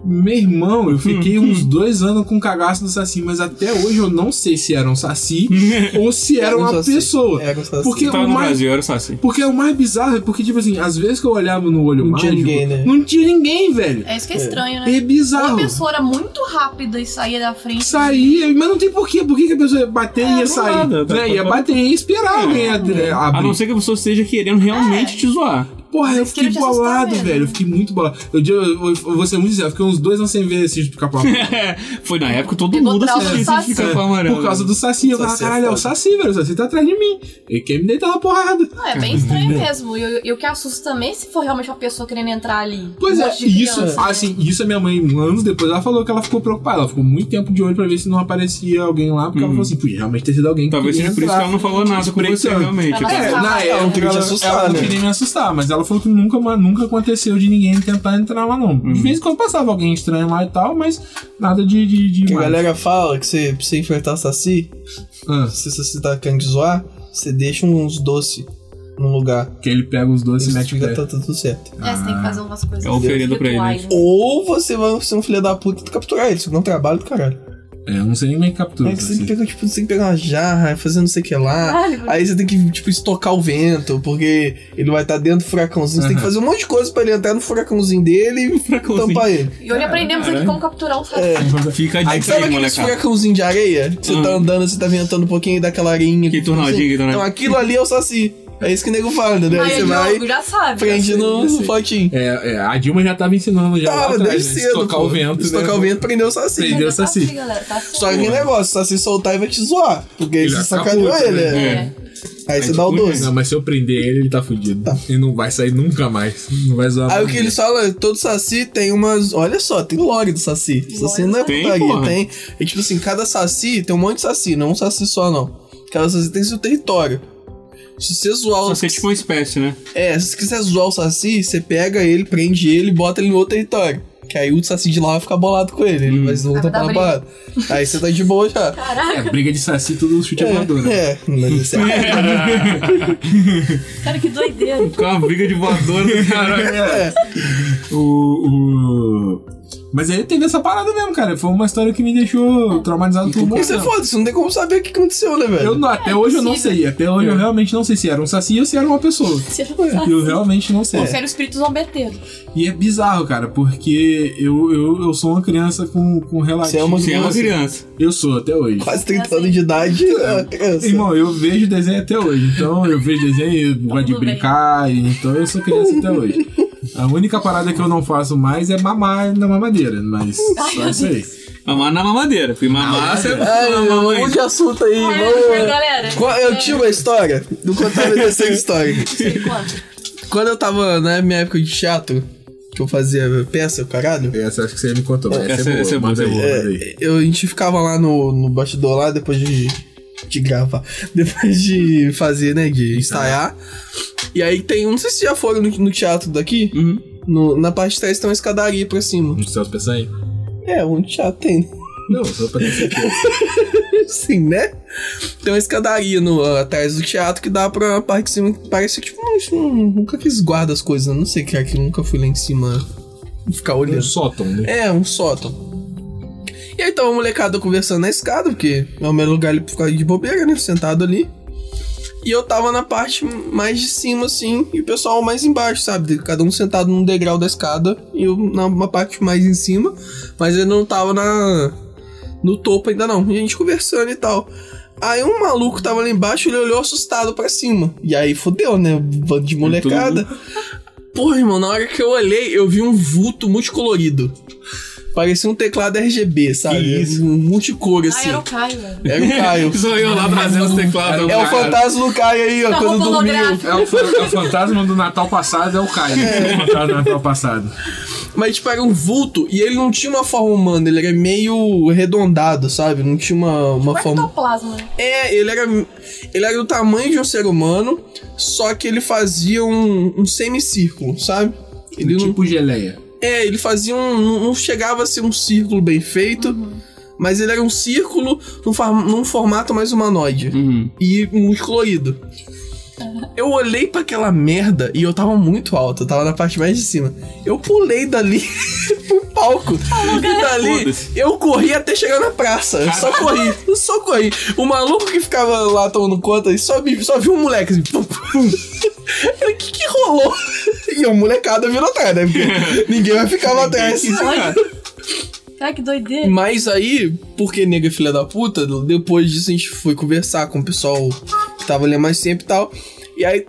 Meu irmão, eu fiquei uns dois anos com cagaço do Saci, mas até hoje eu não sei se era um Saci ou se era Era um uma Saci. pessoa. Era um Saci. Porque o no mais, Brasil, era o Saci. porque o mais bizarro é porque, tipo assim, às vezes que eu olhava no olho Não tinha mágico, ninguém, né? não tinha ninguém, velho. É isso que é estranho, né? É Uma bizarro. pessoa era muito rápida e saía da frente. Saía, mas não tem porquê. Por que, que a pessoa ia bater e ia sair? nada, tá- né? Ia tá- bater e esperar alguém É. abrir. A não ser que a pessoa esteja querendo realmente te zoar. Porra, eu fiquei bolado, velho. Eu fiquei muito bolado. Eu, eu, eu, eu vou ser muito sincero, eu fiquei uns dois anos sem ver esse tipo de pica-pau. Foi na época todo Pegou mundo assistia do esse Saci. Pica-Pau Amarelo. Por causa do Saci. Eu falei, Saci é caralho, é o. Saci, velho. O Saci tá atrás de mim. Ele quer me deitar na porrada. Não, é bem estranho mesmo. E eu- e o que assusta também é se for realmente uma pessoa querendo entrar ali. Pois Um é, isso, criança, né? assim, isso a minha mãe, anos depois, ela falou que ela ficou preocupada. Ela ficou muito tempo de olho pra ver se não aparecia alguém lá, porque ela falou assim, podia realmente ter sido alguém que Talvez seja por isso que ela não falou nada com você, realmente. É, Ela na não época queria te ela, assustar, ela não né? queria me assustar, mas ela falou que nunca, mas nunca aconteceu de ninguém tentar entrar lá, não. De vez em quando passava alguém estranho lá e tal, mas nada de. de, de Que a galera fala que você, pra você enfrentar o Saci, Ah, se você tá querendo zoar, você deixa uns doces num lugar. que ele pega os dois e mete o pé. tá tudo certo. É, você tem que fazer umas coisas. É oferenda pra ele. né? Ou você vai ser um filho da puta e capturar ele, isso não é um trabalho do caralho. É, eu não sei nem como é que captura. É que você tem assim. que pegar, tipo, você tem que pegar uma jarra, fazer não sei o que lá. Caralho, Aí você tem que, tipo, estocar o vento, porque ele vai estar dentro do furacãozinho. Você tem que fazer um monte de coisa pra ele entrar no furacãozinho dele e Furacãozinho. tampar ele. E hoje aprendemos aqui como capturar o saci. É. Fica a Aí dica sabe aí, aqueles molecada. furacãozinho de areia? Que você tá Uhum. andando, você tá ventando um pouquinho e dá aquela areinha. Que tornadinho, que tornadinho. Então aquilo ali é o Saci. É isso que o nego fala, entendeu? Aí Aí você o vai, já sabe. prende no, no Sim. fotinho. É, é, a Dilma já tava ensinando já Tava atrás, desde né? cedo. Estocar pô. o vento, Estocar né? o vento, prendeu o saci. Prendeu o Tá saci. assim, galera, tá Só que negócio, se o saci soltar, ele vai te zoar. Porque aí Ele você sacaneou ele. né? é. É. Aí você É dá o tipo, 12. Não, mas se eu prender ele, ele tá fudido. Ele não vai sair nunca mais. Não vai zoar Aí mais o que eles falam, é, todo saci tem umas. Olha só, tem lore do saci. Saci não é Tem, putaria, tem. É tipo assim, cada saci tem um monte de saci, não um saci só, não. Cada saci tem seu território. Se você zoar Só o. que é tipo uma espécie, né? É, se você quiser zoar o saci, você pega ele, prende ele e bota ele no outro território. Que aí o saci de lá vai ficar bolado com ele. Ele vai se voltar Vai dar pra parada. Aí você tá de boa já. Caraca, É, briga de saci, tudo chute é, voador, né? É, mas é. cara, que doideira. Com uma briga de voadora do caralho. é. O, o... Mas aí teve essa parada mesmo, cara. Foi uma história que me deixou traumatizado por um bom Isso é foda, você não tem como saber o que aconteceu, né, velho? Eu não- até hoje eu não sei. Até hoje eu realmente não sei se era um saci ou se era uma pessoa. Você não sabe. Eu realmente não sei. Ou se era o espírito zombeteiro. E é bizarro, cara, porque eu, eu, eu sou uma criança com, com relativo. Você é uma Você é uma criança. Eu sou até hoje. Quase 30 anos de idade. é, criança. Irmão, eu vejo desenho até hoje. Então eu vejo desenho, eu gosto de brincar. Então eu sou criança até hoje. A única parada que eu não faço mais é mamar na mamadeira. Mas só isso aí. Mamar na mamadeira. Fui mamar, você Ai, mamar vamos mãe. de assunto aí, vamos. galera. Qual- Eu tinha uma história, não contava dessa história. Sei quanto. Quando eu tava na minha época de teatro, que eu fazia peça, caralho, Essa acho que você me contou. Essa, Essa- é boa. essa é boa, manda essa é aí, boa. manda aí. é, eu, a gente ficava lá no, no bastidor lá depois de, de gravar, depois de fazer, né, de ensaiar. E aí tem, não sei se já foram no, no teatro daqui, Uhum. no- na parte de trás tem uma escadaria pra cima. No Celso Peçanha? É, um teatro tem. Não, só pra ter. Sim, né? Tem uma escadaria no, atrás do teatro que dá pra parte de cima. que Parece tipo. Um, um- nunca quis guarda as coisas. Não sei o que é aquilo. Nunca fui lá em cima ficar Um olhando. sótão, né? É, um sótão. E aí tava a molecada conversando na escada, porque é o melhor lugar pra ficar de bobeira, né? Sentado ali. E eu tava na parte mais de cima, assim, e o pessoal mais embaixo, sabe? Cada um sentado num degrau da escada e eu na uma parte mais em cima, mas eu não tava na no topo ainda não. E a gente conversando e tal. Aí um maluco tava lá embaixo, ele olhou assustado pra cima. E aí fodeu, né? Bando de molecada. Porra, irmão, na hora que eu olhei, eu vi um vulto multicolorido. Parecia um teclado RGB, sabe? Que isso? Um multicor, Ah, assim. era o Caio, velho. Era o Caio. Sou eu lá trazendo os teclados. É o fantasma do Caio aí, ó, Da quando dormiu. É o, é o fantasma do Natal passado, é o Caio. É. O fantasma do Natal passado. Mas, tipo, era um vulto e ele não tinha uma forma humana, ele era meio arredondado, sabe? Não tinha uma, uma Tipo forma. ectoplasma, né? É, ele era, ele era do tamanho de um ser humano, só que ele fazia um, um semicírculo, sabe? Ele não, tipo geleia. É, ele fazia um. Não, chegava a ser um círculo bem feito, mas ele era um círculo num, num formato mais humanoide Uhum. e musculoído. Eu olhei pra aquela merda e eu tava muito alto, eu tava na parte mais de cima. Eu pulei dali pro palco. e dali eu corri até chegar na praça. Eu só corri, eu só corri. O maluco que ficava lá tomando conta, só, vi- só viu um moleque assim. Pum, pum. O que que rolou? E a molecada virou atrás, né? Porque ninguém vai ficar lá atrás. Cara, que doideira. Mas aí, porque nega é filha da puta, depois disso a gente foi conversar com o pessoal que tava ali há mais tempo e tal. E aí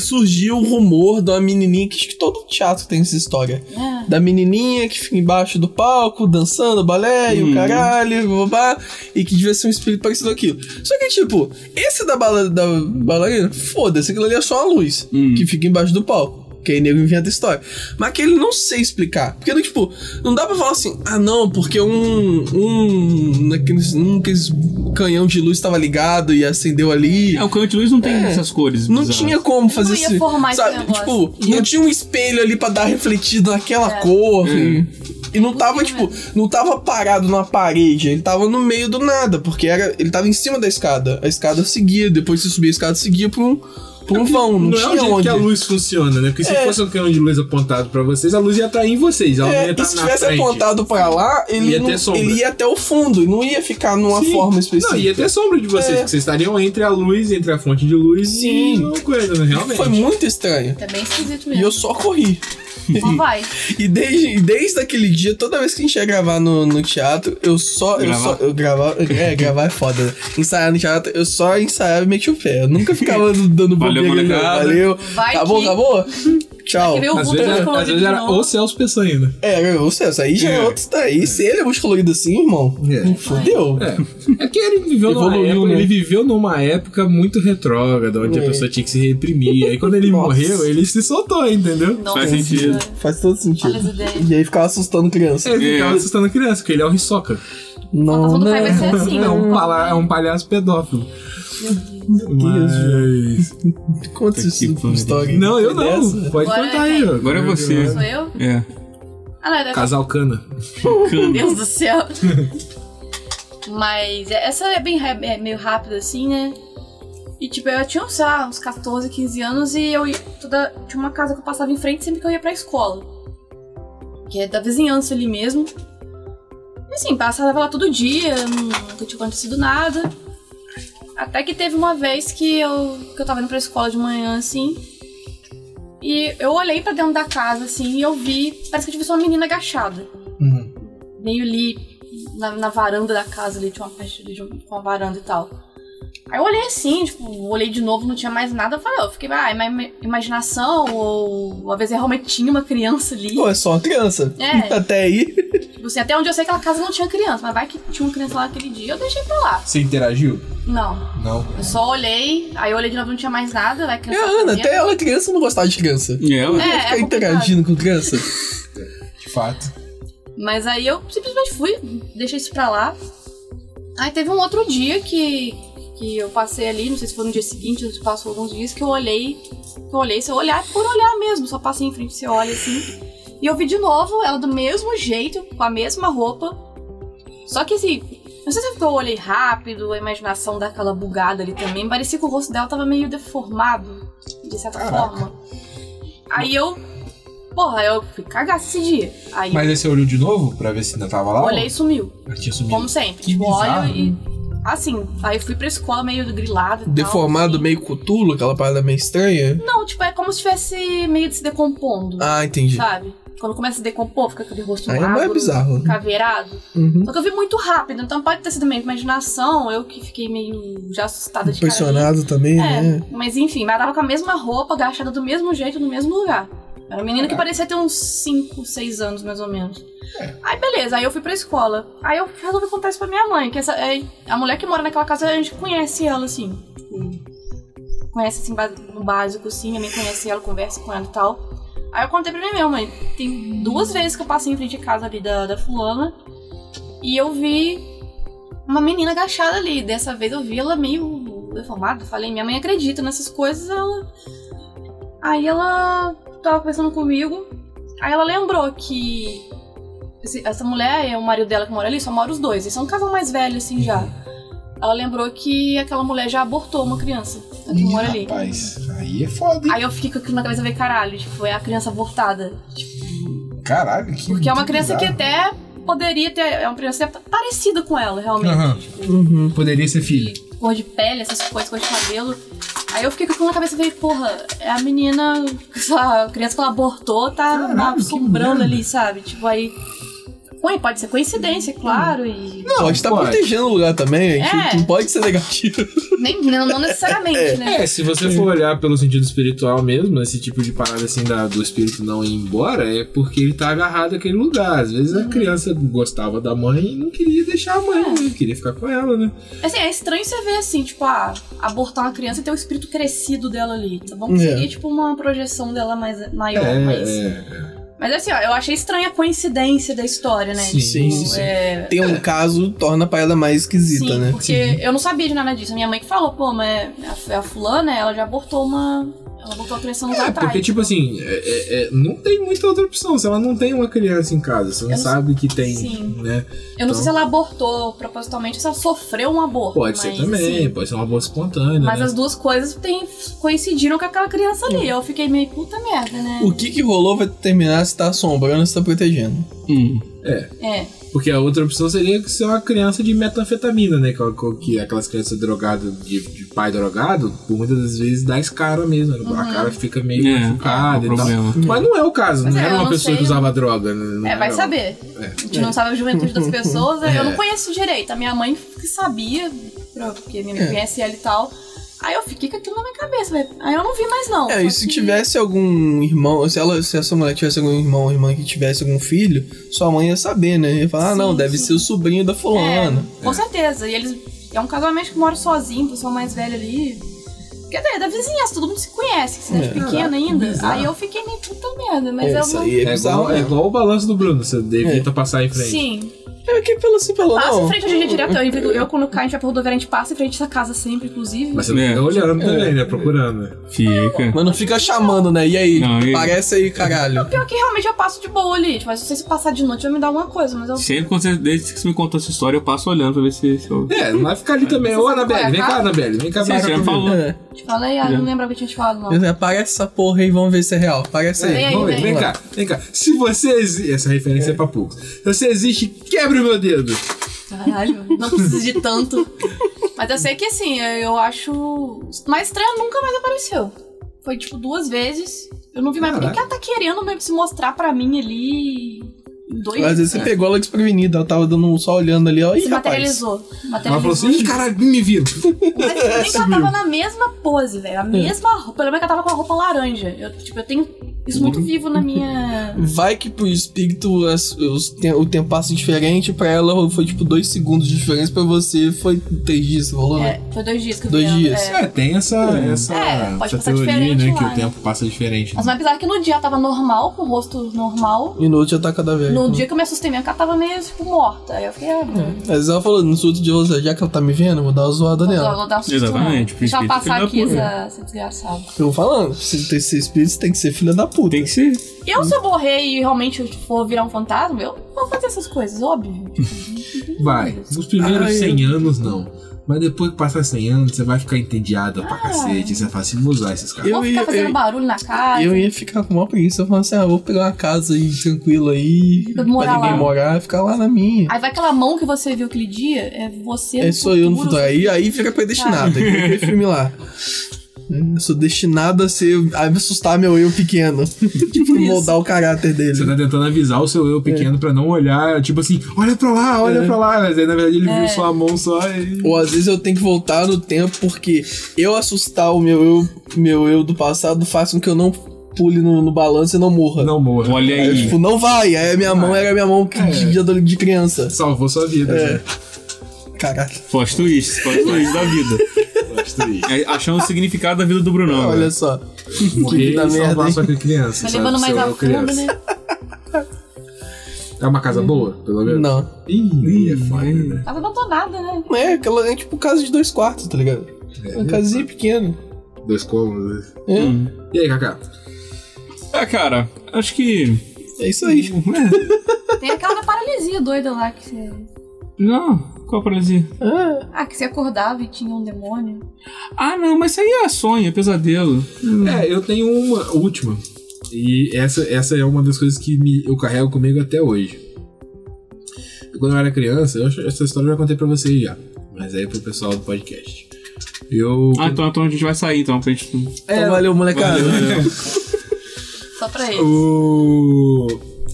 surgiu o rumor da menininha, que acho que todo teatro tem essa história. É. Da menininha que fica embaixo do palco, dançando balé e o caralho, babá, e que devia ser um espírito parecido com aquilo. Só que, tipo, esse da, bala, da bailarina, foda-se, aquilo ali é só uma luz que fica embaixo do palco. Que aí nego inventa história. Mas aquele não sei explicar. Porque, tipo, não dá pra falar assim, ah não, porque um. Um. Naqueles, um aqueles canhão de luz tava ligado e acendeu ali. É, o canhão de luz não tem É. essas cores. Não bizarras. tinha como fazer ia isso. sabe? Tipo, não tinha um espelho ali pra dar refletido naquela É. cor. E, e não tava, tipo, não tava parado numa parede. Ele tava no meio do nada, porque era, ele tava em cima da escada. A escada seguia, depois você subia a escada, seguia pra um, pra um vão. Não, Não, é o tinha jeito onde. que a luz funciona, né? Porque se É. fosse um canhão de luz apontado pra vocês, a luz ia estar em vocês. Ela não ia É, estar e se na tivesse frente. apontado pra lá, ele, Ia não- ele ia até o fundo, e não ia ficar numa Sim. forma específica. Não, ia ter sombra de vocês, É. porque vocês estariam entre a luz, entre a fonte de luz Sim. e uma coisa, né? Realmente. Foi muito estranho. Tá bem esquisito E mesmo. eu só corri. Só vai. E desde, desde aquele dia, toda vez que a gente ia gravar no, no teatro, eu só. Eu Gravar? só eu gravava. É, gravar é foda. né? Ensaiar no teatro, eu só ensaiava e metia o pé. Eu nunca ficava dando Valeu Valeu, molecada. Valeu. Vai Acabou, que- acabou? Tchau. Às vezes, era, às vezes era o Celso Peçanha, É, o Celso, aí já é É. outro daí. Se ele é muito colorido assim, irmão, É. fudeu. É. é que ele viveu, numa Evoluiu, época, né? ele viveu numa época muito retrógrada, onde É. a pessoa tinha que se reprimir. Aí quando ele Nossa. morreu, ele se soltou, entendeu? Nossa, Faz sentido. Faz todo sentido. E aí ficava assustando criança. Ele É. ficava assustando a criança, porque ele é o Hisoka. Não, pai vai ser não. assim, É um, né? pala- é um palhaço pedófilo. Deus, Mas... Conta pariu. história. Não, eu não. Pode Agora contar é aí, quem? Agora é você. Sou eu? É. Ah, não, é Casal cana. Meu Deus do céu. Mas essa é bem ra- é meio rápida assim, né? E tipo, eu tinha, sei lá, uns 14, 15 anos e eu ia toda. Tinha uma casa que eu passava em frente sempre que eu ia pra escola. Que é da vizinhança ali mesmo. Assim, passava lá todo dia, nunca tinha acontecido nada. Até que teve uma vez que eu, que eu tava indo pra escola de manhã, assim. E eu olhei pra dentro da casa, assim, e eu vi. Parece que eu tive uma menina agachada Uhum. meio ali na, na varanda da casa ali, tinha uma parte de um- com uma varanda e tal. Aí eu olhei assim, tipo, olhei de novo, não tinha mais nada, eu falei, ó, eu fiquei, ah, é minha ima- imaginação, ou às vezes realmente tinha uma criança ali. Pô, é só uma criança. É. Até aí. Tipo assim, até onde eu sei que aquela casa não tinha criança, mas vai que tinha uma criança lá naquele dia, eu deixei pra lá. Você interagiu? Não. Não. Eu só olhei, aí eu olhei de novo, não tinha mais nada, vai É criança. a Ana, até ela criança não gostava de criança. E ela? É, é Ficar complicado. interagindo com criança. De fato. Mas aí eu simplesmente fui, deixei isso pra lá. Aí teve um outro dia que, que eu passei ali, não sei se foi no dia seguinte ou se passou alguns dias, que eu olhei. Que eu olhei, se eu olhar por olhar mesmo, só passei em frente, você olha assim. E eu vi de novo ela do mesmo jeito, com a mesma roupa. Só que assim, não sei se é eu olhei rápido, a imaginação daquela bugada ali também. Parecia que o rosto dela tava meio deformado, de certa Caraca. forma. Aí eu. Porra, eu fui cagar esse dia. Aí Mas aí você olhou de novo pra ver se ainda tava lá? eu olhei e sumiu. ou Tinha sumido. Como sempre. Que tipo, bizarro. olho e. Assim, aí eu fui pra escola meio grilado tal, Deformado, assim. meio cutulo, aquela parada meio estranha. Não, tipo, é como se estivesse meio se decompondo. Ah, entendi. Sabe? Quando começa a se decompor, fica aquele rosto Aí é magro, bizarro. caveirado. Uhum. Só que eu vi muito rápido, então pode ter sido minha imaginação, eu que fiquei meio já assustada de. Impressionado também, É, né? mas enfim, mas tava com a mesma roupa, agachada do mesmo jeito, no mesmo lugar. Era uma menina que parecia ter uns 5, 6 anos, mais ou menos. Aí beleza, aí eu fui pra escola. Aí eu resolvi contar isso pra minha mãe, que essa, é, a mulher que mora naquela casa, a gente conhece ela, assim. Conhece, assim, no básico, assim, a mãe conhece ela, conversa com ela e tal. Aí eu contei pra minha mãe, tem duas vezes que eu passei em frente à casa ali da, da fulana, e eu vi uma menina agachada ali. Dessa vez eu vi ela meio deformada. Falei, minha mãe acredita nessas coisas, ela. Aí ela tava conversando comigo. Aí ela lembrou que esse- essa mulher e o marido dela que mora ali, só mora os dois. Eles são um casal mais velho, assim, já. Ela lembrou que aquela mulher já abortou uma criança a que Ih, mora ali. Rapaz, aí é foda, hein? Aí eu fiquei com aquilo na cabeça, veio caralho, tipo, é a criança abortada. Caralho, que Porque é uma criança que bizarro. até poderia ter. É uma criança até parecida com ela, realmente. Aham. Tipo, Uhum. Poderia ser filho. cor de pele, essas coisas, cor de cabelo. Aí eu fiquei com aquilo na cabeça e falei, porra, é a menina, essa criança que ela abortou, tá que assombrando ali, sabe? Tipo, aí. Ué, pode ser coincidência, claro, e. pode estar pode. protegendo o lugar também, a gente É. não pode ser negativo. Nem, não, não necessariamente, né? É, se você for olhar pelo sentido espiritual mesmo, esse tipo de parada assim da, do espírito não ir embora, é porque ele tá agarrado àquele lugar. Às vezes Uhum. a criança gostava da mãe e não queria deixar a mãe, né? queria ficar com ela, né? Assim, é estranho você ver assim, tipo, ah, abortar uma criança e ter o espírito crescido dela ali. Tá bom? É. Seria tipo uma projeção dela mais, maior, é, mas. é. Mas assim, ó, eu achei estranha a coincidência da história, né? Sim, sim, Tipo, sim. é, Tem um caso, torna a parada mais esquisita, Sim, né? porque eu não sabia de nada disso. Minha mãe que falou, pô, mas a, a fulana, ela já abortou uma. Ela abortou a criança anos É, atrás. porque, tipo assim, é- é- é, não tem muita outra opção. Se ela não tem uma criança em casa, você não, não- sabe que tem, Sim. né? Eu não sei então- se ela abortou propositalmente ou se ela sofreu um aborto. Pode ser mas, também, assim, pode ser uma boa espontânea, mas né? as duas coisas tem, coincidiram com aquela criança ali. Eu fiquei meio puta merda, né? O que que rolou vai determinar se tá assombrando ou se tá protegendo. Hum. É. Porque a outra opção seria ser uma criança de metanfetamina, né? Que, que aquelas crianças drogadas, de, de pai drogado, por muitas das vezes dá escara mesmo. né? Uhum. A cara fica meio É, machucada é e tal. Mas não é o caso, Mas não é, era uma não pessoa sei, que usava droga. né? Não É, vai era- saber. É. A gente não sabe a juventude das pessoas. É. Eu não conheço direito. A minha mãe que sabia, porque minha mãe É. conhece ela e tal. Aí eu fiquei com aquilo na minha cabeça, velho. Aí eu não vi mais, não. É, e se que- tivesse algum irmão, se, ela, se essa mulher tivesse algum irmão ou irmã que tivesse algum filho, sua mãe ia saber, né? Ia falar, ah, Sim, não, deve sim. ser o sobrinho da fulana. É, com certeza. E eles. É um casamento que mora sozinho, o pessoal mais velho ali. Quer dizer, é da vizinhança, todo mundo se conhece, cidade É. pequena ainda. bizarro. Aí eu fiquei meio puta merda, mas É, eu isso não. aí é, É igual, é igual o balanço do Bruno, você evita passar em frente. Sim. É que pelo assim, pelo Passa não. em frente hoje em dia direto. Eu, eu quando cai, a gente vai pra rodoviária, a gente passa em frente dessa casa sempre, inclusive. Mas você não É. fica olhando também, né? Procurando. Fica. Mas não fica chamando, né? E aí? Não, e- Parece aí, caralho. Pior que realmente eu passo de boa ali. Tipo, mas não sei se passar de noite vai me dar alguma coisa, mas eu. Sempre quando você, desde que você me contou essa história, eu passo olhando pra ver se, se eu. É, não vai ficar ali também. Você Ô, Anabelle, é vem a cá? Anabelle. Vem cá, Sim, vem você cá já falou. É. Te falei, ah, não lembro o que eu tinha te falado, não. Aparece essa porra aí, vamos ver se é real. Aparece aí. Vem aí, Vamos ver, vem. vem cá, vem cá. Se você existe. Essa referência é, pra poucos. Se você existe, quebre meu dedo. Caralho, não precisa de tanto. Mas eu sei que assim, eu acho. Mas estranho nunca mais apareceu. Foi tipo duas vezes. Eu não vi mais. Por que, ela tá querendo mesmo se mostrar pra mim ali? Dois Às vezes você né? pegou ela desprevenida, ela tava dando um só olhando ali, ó. Se rapaz. materializou. Ela falou Materializou. assim: ih, caralho, me viram. Mas que ela tava na mesma pose, velho. A mesma roupa. Pelo menos que ela tava com a roupa laranja. Eu, tipo, eu tenho isso muito vivo na minha. Vai que pro espírito as- os te- o tempo passa diferente, pra ela foi tipo dois segundos de diferença, pra você foi três dias, rolou, né? É, foi dois dias que eu Dois vi dias. É. É, tem essa, essa, É, pode essa passar teoria, diferente né? lá, Que o né? tempo passa diferente. Mas né? é que no dia ela tava normal, com o rosto normal. E no outro já tá cada vez. No dia que eu me assustei que ela tava meio, tipo, morta. Aí eu fiquei, ah, Mas ela falou, no outro dia, você, já que ela tá me vendo, eu vou dar uma zoada vou, nela. vou dar um susto Exatamente, nela. Deixa ela espírito passar da aqui, essa, essa desgraçada. Eu vou falando, se tem que ser espírito, você tem que ser filha da puta. Tem que ser. Eu, se eu morrer e realmente for virar um fantasma, eu vou fazer essas coisas, óbvio. Vai. Nos primeiros Ai, 100 anos, não. Mas depois que passar 100 anos, você vai ficar entediado pra cacete. Você fala assim, vou usar esses caras. Eu vou ficar fazendo eu- barulho na casa. Eu ia ficar com uma preguiça, eu falava assim, ah, vou pegar uma casa aí tranquila aí, Fica morar pra ninguém lá. morar, ficar lá na minha. Aí vai aquela mão que você viu aquele dia, é você É sou eu no futuro. Aí, aí fica predestinado. Aí aquele filme lá. Eu sou destinado a ser. a me assustar meu eu pequeno. tipo, moldar o caráter Você dele. tá tentando avisar o seu eu pequeno É. pra não olhar, tipo assim, olha pra lá, olha pra lá. Mas aí na verdade ele viu só a mão só e. Ou às vezes eu tenho que voltar no tempo porque eu assustar o meu eu, meu eu do passado faz com que eu não pule no, no balanço e não morra. Não morra. Olha Aí, eu, aí. tipo, não vai. Aí a minha mão Vai. era a minha mão que- de, de, de criança. Salvou sua vida, É. né? Caralho. Plot twist, plot twist da vida. Gostei. É, Achando o significado da vida do Brunão. Olha né? só. Morrer e vida merda, salvar hein? sua criança. Vai sabe? levando mais Seu a eu fundo, criança. né? É uma casa boa, pelo menos? Não. Ih, é foda, né? Tava abandonada, né? É, aquela é tipo casa de dois quartos, tá ligado? É. Uma casinha pequena. Dois cômodos. né? É, Hum. E aí, Kaká? É, cara, acho que. é isso aí. Tem aquela paralisia doida lá que você. Não, qual paralisia? Ah, Ah, que você acordava e tinha um demônio. Ah, não, mas isso aí é sonho, é pesadelo. É, eu tenho uma última. E essa, essa é uma das coisas que me, eu carrego comigo até hoje. Quando eu era criança, eu, acho- essa história eu já contei pra vocês já. Mas aí pro pessoal do podcast. Eu. Ah, então, então a gente vai sair, então, pra gente. então valeu, molecada. Só pra ele. O...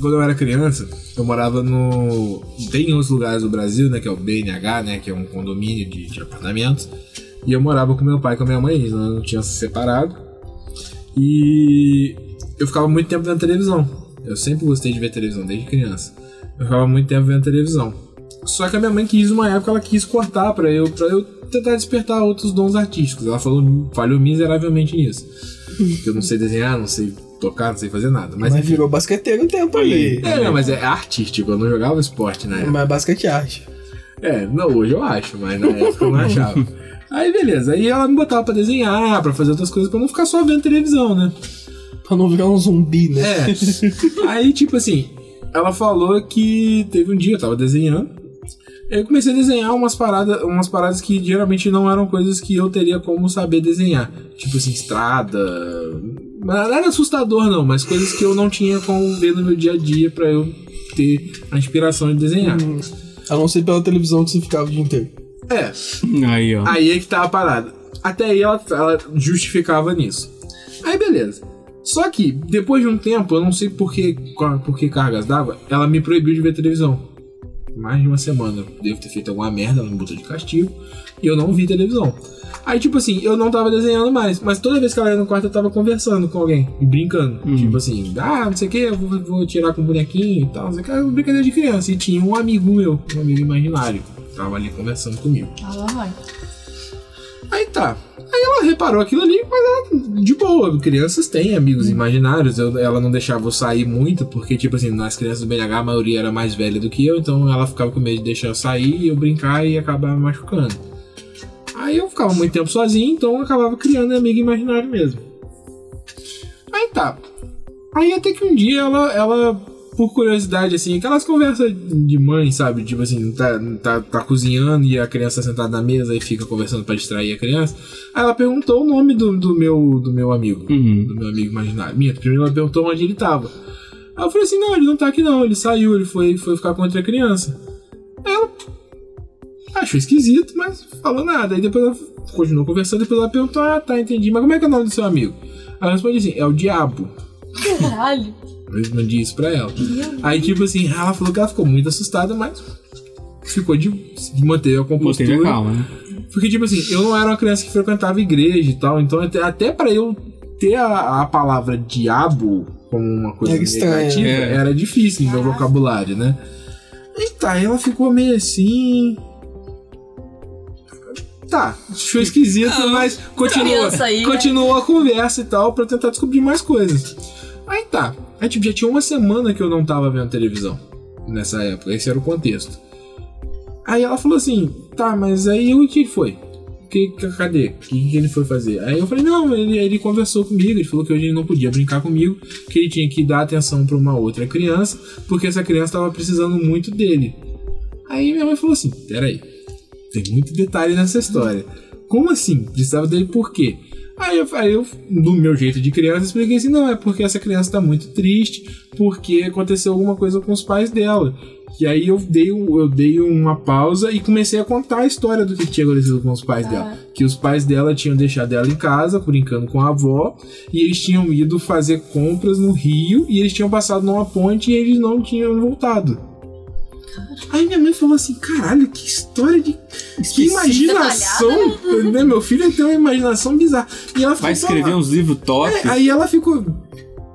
Quando eu era criança, eu morava no. Tem em outros lugares do Brasil, né? Que é o BNH, né? Que é um condomínio de, de apartamentos. E eu morava com meu pai e com a minha mãe, eles não tinham se separado. E eu ficava muito tempo vendo televisão. Eu sempre gostei de ver televisão, desde criança. Eu ficava muito tempo vendo televisão. Só que a minha mãe quis, uma época, ela quis cortar pra eu, pra eu tentar despertar outros dons artísticos. Ela falou, falhou miseravelmente nisso. Que eu não sei desenhar, não sei tocar, não sei fazer nada. Mas, Mas virou basqueteiro um tempo ali. é, não, mas é artístico, eu não jogava esporte na época. Mas basquete é arte. É, não, hoje eu acho, mas na época eu não achava. Aí beleza, aí ela me botava pra desenhar, pra fazer outras coisas, pra não ficar só vendo televisão, né? Pra não virar um zumbi, né? É. Aí, tipo assim, ela falou que teve um dia, eu tava desenhando. Eu comecei a desenhar umas paradas, umas paradas que geralmente não eram coisas que eu teria como saber desenhar. Tipo assim, estrada. Mas Nada assustador, não, mas coisas que eu não tinha como ver no meu dia a dia pra eu ter a inspiração de desenhar. Hum, A não ser pela televisão que você ficava o dia inteiro. É, Aí, ó. Aí é que tá a parada. Até aí ela, ela justificava nisso. Aí beleza. Só que, depois de um tempo, eu não sei por que, por que cargas dava, ela me proibiu de ver televisão. Mais de uma semana. Eu devo ter feito alguma merda, ela me botou de castigo. E eu não vi televisão. Aí, tipo assim, eu não tava desenhando mais, mas toda vez que ela ia no quarto eu tava conversando com alguém e brincando. Uhum. Tipo assim, ah, não sei o que, eu vou, vou tirar com o bonequinho e tal, não sei o que, era uma brincadeira de criança. E tinha um amigo meu, um amigo imaginário, que tava ali conversando comigo. Ah, lá vai. Aí tá. Aí ela reparou aquilo ali, mas ela, de boa, crianças têm amigos imaginários. Eu- ela não deixava eu sair muito, porque, tipo assim, nas crianças do BNH a maioria era mais velha do que eu, então ela ficava com medo de deixar eu sair e eu brincar e acabar me machucando. Aí eu ficava muito tempo sozinho, então eu acabava criando amigo imaginário mesmo. Aí tá. Aí até que um dia ela, ela por curiosidade, assim, aquelas conversas de mãe, sabe? Tipo assim, tá, tá, tá cozinhando e a criança tá sentada na mesa e fica conversando pra distrair a criança. Aí ela perguntou o nome do, do, meu, do meu amigo, Uhum. do meu amigo imaginário. Minha, primeiro ela perguntou onde ele tava. Aí eu falei assim: não, ele não tá aqui não, ele saiu, ele foi, foi ficar com outra criança. Aí ela achou esquisito, mas falou nada. Aí depois ela continuou conversando, depois ela perguntou: ah, tá, entendi, mas como é que é o nome do seu amigo? Aí eu respondi assim: é o Diabo. Caralho. Eu respondi isso pra ela. Aí, tipo assim, ela falou que ela ficou muito assustada, mas ficou de, de manter a compostura. Manteve a calma, né? Porque, tipo assim, eu não era uma criança que frequentava igreja e tal, então até, até pra eu ter a, a palavra diabo como uma coisa Era estranho, negativa, é. era difícil no meu vocabulário, né? E tá, ela ficou meio assim. Tá, achou esquisito, mas continua, aí, né? continuou a conversa e tal pra tentar descobrir mais coisas. Aí tá. Aí tipo, já tinha uma semana que eu não tava vendo televisão nessa época, esse era o contexto. Aí ela falou assim: tá, mas aí o que foi? Que, que- cadê? O que, que ele foi fazer? Aí eu falei: não, ele, ele conversou comigo, ele falou que hoje ele não podia brincar comigo, que ele tinha que dar atenção pra uma outra criança, porque essa criança tava precisando muito dele. Aí minha mãe falou assim: peraí, tem muito detalhe nessa história. Como assim? Precisava dele por quê? Aí eu, aí eu, do meu jeito de criança, expliquei assim: não, é porque essa criança tá muito triste, porque aconteceu alguma coisa com os pais dela. E aí eu dei, eu dei uma pausa e comecei a contar a história do que tinha acontecido com os pais Ah. dela. Que os pais dela tinham deixado ela em casa, brincando com a avó, e eles tinham ido fazer compras no Rio, e eles tinham passado numa ponte e eles não tinham voltado. Aí minha mãe falou assim: caralho, que história de. Que imaginação! né? Meu filho tem uma imaginação bizarra. E ela Vai escrever uns livros top. É, aí ela ficou.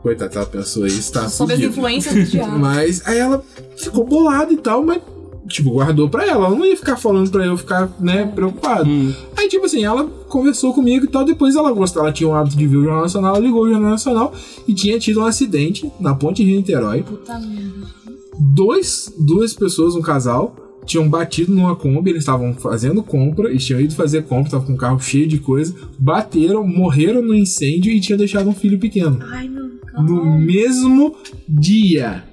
Coitada, ela pensou isso, tá Sobre as influências do diabo. Mas aí ela ficou bolada e tal, mas, tipo, guardou pra ela. Ela não ia ficar falando pra eu ficar, né, preocupado. Hum. Aí, tipo assim, ela conversou comigo e tal. Depois ela gostou, ela tinha o hábito de ver o Jornal Nacional, ela ligou o Jornal Nacional e tinha tido um acidente na ponte Rio-Niterói. Puta merda. Dois, duas pessoas, um casal, tinham batido numa Kombi, eles estavam fazendo compra, eles tinham ido fazer compra, estavam com um carro cheio de coisa, bateram, morreram no incêndio e tinham deixado um filho pequeno. Ai, meu No caralho. mesmo dia.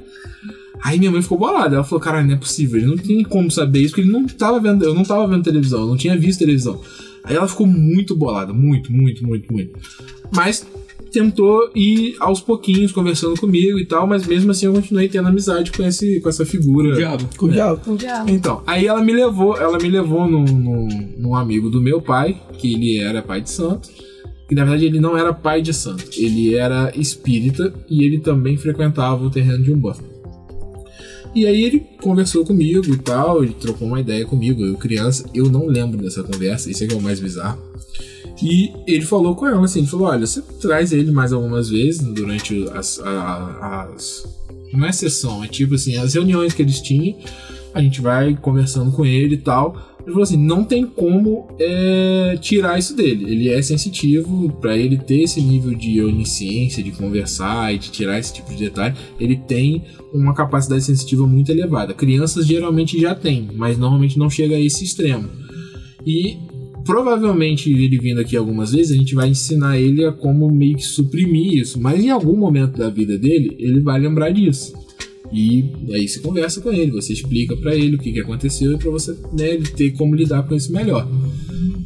Aí minha mãe ficou bolada. Ela falou: Caralho, não é possível. Ele não tem como saber isso, porque ele não tava vendo. Eu não tava vendo televisão, eu não tinha visto televisão. Aí ela ficou muito bolada, muito, muito, muito, muito. Mas tentou ir aos pouquinhos conversando comigo e tal, mas mesmo assim eu continuei tendo amizade com, esse, com essa figura. Diabo. Com o diabo. Um diabo. Então, aí ela me levou, ela me levou num, num, num amigo do meu pai, que ele era pai de santo. Que na verdade ele não era pai de santo, ele era espírita e ele também frequentava o terreno de Umbanda. E aí ele conversou comigo e tal, ele trocou uma ideia comigo, eu criança, eu não lembro dessa conversa, isso é que é o mais bizarro. E ele falou com ela assim, ele falou, olha, você traz ele mais algumas vezes durante as, a- a- as não é sessão, é tipo assim, as reuniões que eles tinham, a gente vai conversando com ele e tal. Ele falou assim, não tem como é, tirar isso dele. Ele é sensitivo, pra ele ter esse nível de onisciência, de conversar e de tirar esse tipo de detalhe, ele tem uma capacidade sensitiva muito elevada. Crianças geralmente já têm, mas normalmente não chega a esse extremo. E provavelmente ele vindo aqui algumas vezes, a gente vai ensinar ele a como meio que suprimir isso. Mas em algum momento da vida dele, ele vai lembrar disso. E aí você conversa com ele, você explica pra ele o que, que aconteceu e pra você né, ter como lidar com isso melhor.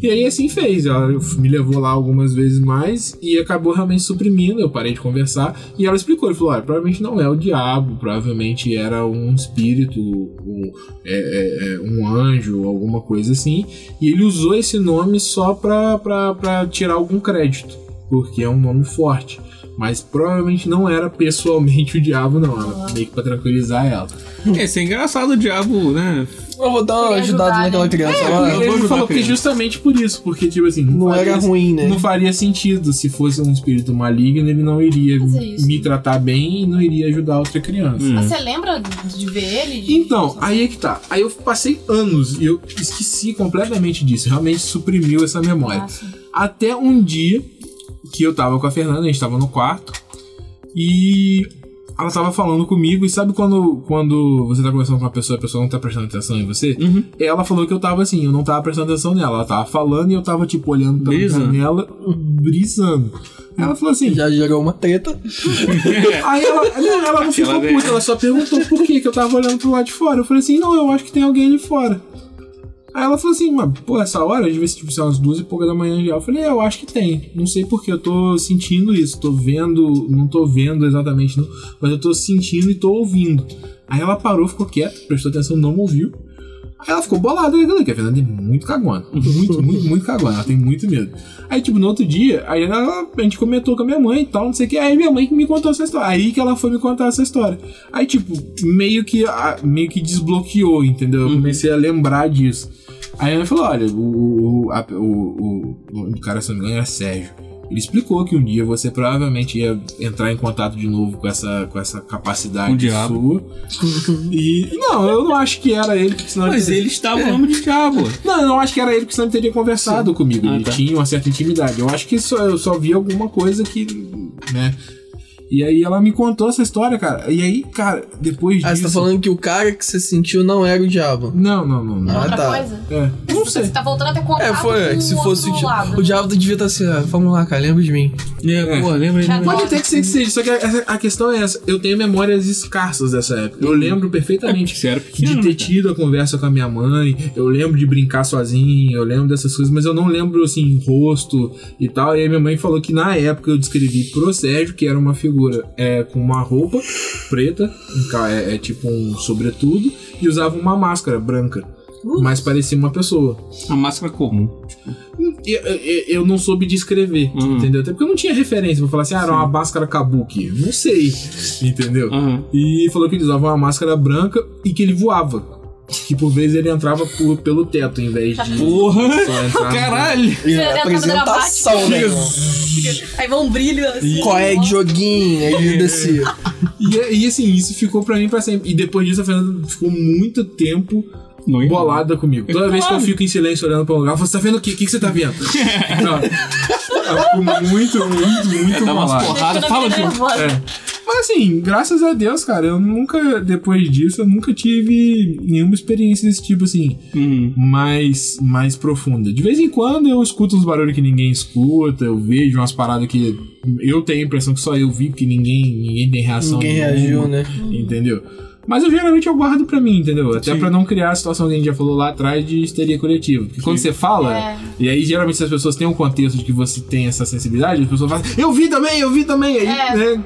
E aí assim fez, ela me levou lá algumas vezes mais e acabou realmente suprimindo, eu parei de conversar e ela explicou, ele falou, olha, provavelmente não é o diabo, provavelmente era um espírito, um, é, é, é, um anjo, alguma coisa assim, e ele usou esse nome só pra, pra, pra tirar algum crédito, porque é um nome forte. Mas provavelmente não era pessoalmente o diabo, não. Era meio que pra tranquilizar ela. Esse é engraçado o diabo, né? Eu vou dar uma ajudada ajudar, naquela né? criança É, lá. ele falou que criança. justamente por isso, porque, tipo assim, Não faria- era ruim, né? Não faria sentido. Se fosse um espírito maligno, ele não iria isso. me tratar bem e não iria ajudar outra criança. Hum. Mas você lembra de ver ele? De- Então, aí é que tá. Aí eu passei anos e eu esqueci completamente disso. Realmente suprimiu essa memória. Ah, sim. Até um dia que eu tava com a Fernanda, a gente tava no quarto e ela tava falando comigo. E sabe quando, quando você tá conversando com uma pessoa e a pessoa não tá prestando atenção em você? Uhum. Ela falou que eu tava assim, eu não tava prestando atenção nela. Ela tava falando e eu tava, tipo, olhando pela Brisa. janela, brisando. Ela falou assim. Já gerou uma treta. Aí ela, não, ela não ficou puta, ela só perguntou por que que eu tava olhando pro lado de fora. Eu falei assim, não, eu acho que tem alguém ali fora. Aí ela falou assim, mas, pô, essa hora, devia ser tipo, sei lá, umas duas e pouca da manhã já. Eu falei, é, eu acho que tem. Não sei porque, eu tô sentindo isso. Tô vendo, não tô vendo exatamente, não, mas eu tô sentindo e tô ouvindo. Aí ela parou, ficou quieta, prestou atenção, não ouviu. Aí ela ficou bolada, né? Que a Fernanda é muito cagona. Muito, muito, muito cagona. Ela tem muito medo. Aí, tipo, no outro dia, aí ela, a gente comentou com a minha mãe e tal, não sei o que. Aí minha mãe que me contou essa história. Aí que ela foi me contar essa história. Aí, tipo, meio que, meio que desbloqueou, entendeu? Eu comecei a lembrar disso. Aí ela falou: olha, o, o, a- o, o, o cara, se não me engano, era Sérgio. Ele explicou que um dia você provavelmente ia entrar em contato de novo com essa, com essa capacidade o diabo. sua. E. Não, eu não acho que era ele, porque senão Mas ele ele estava no nome de diabo. não, eu não acho que era ele, porque senão ele teria conversado comigo. Ah, ele tá. tinha uma certa intimidade. Eu acho que só, eu só vi alguma coisa que. né? E aí ela me contou essa história, cara. E aí, cara, depois Ah, disso. você tá falando que o cara que você sentiu não era o diabo. Não, não, não. não. Ah, Outra tá. coisa? É, não sei. Você tá voltando a ter contato É, foi. com Se o fosse o lado. O diabo devia estar assim, ah, vamos lá, cara, lembra de mim. É, pô, lembra Já ele? Pode até que ser que seja, só que a, a questão é essa. Eu tenho memórias escassas dessa época. Eu lembro perfeitamente Você era pequeno, de ter né, cara? tido a conversa com a minha mãe. Eu lembro de brincar sozinho. Eu lembro dessas coisas, mas eu não lembro, assim, rosto e tal. E aí minha mãe falou que na época eu descrevi pro Sérgio que era uma figura é, com uma roupa preta, é, é tipo um sobretudo, e usava uma máscara branca. Mas parecia uma pessoa. A máscara comum. Eu, eu, eu não soube descrever, Uhum. entendeu? Até porque eu não tinha referência pra falar assim, ah, era uma máscara kabuki. Não sei, entendeu? Aham. E falou que ele usava uma máscara branca e que ele voava. Que por vezes ele entrava por- pelo teto, em vez de Porra! só entrar. Caralho! Você é apresentação, né? Aí vai um brilho assim. Qual é de joguinho? Aí ele descia. E, e assim, isso ficou pra mim pra sempre. E depois disso a Fernanda ficou muito tempo Não, bolada comigo. Toda vez que eu fico em silêncio olhando pra um lugar, ela fala, você tá vendo o quê? O que, que você tá vendo? Muito, muito, muito Dá umas porradas. Fala, Ju. É. Mas assim, graças a Deus, cara, eu nunca, depois disso, eu nunca tive nenhuma experiência desse tipo, assim, Hum. mais, mais profunda. De vez em quando eu escuto uns barulhos que ninguém escuta, eu vejo umas paradas que eu tenho a impressão que só eu vi, porque ninguém, ninguém tem reação. Ninguém nenhuma, reagiu, né? Entendeu? Mas eu geralmente eu guardo pra mim, entendeu? Até Sim. pra não criar a situação que a gente já falou lá atrás de histeria coletiva. Porque quando você fala, É. e aí geralmente se as pessoas têm um contexto de que você tem essa sensibilidade, as pessoas falam, eu vi também, eu vi também. Aí, É. né,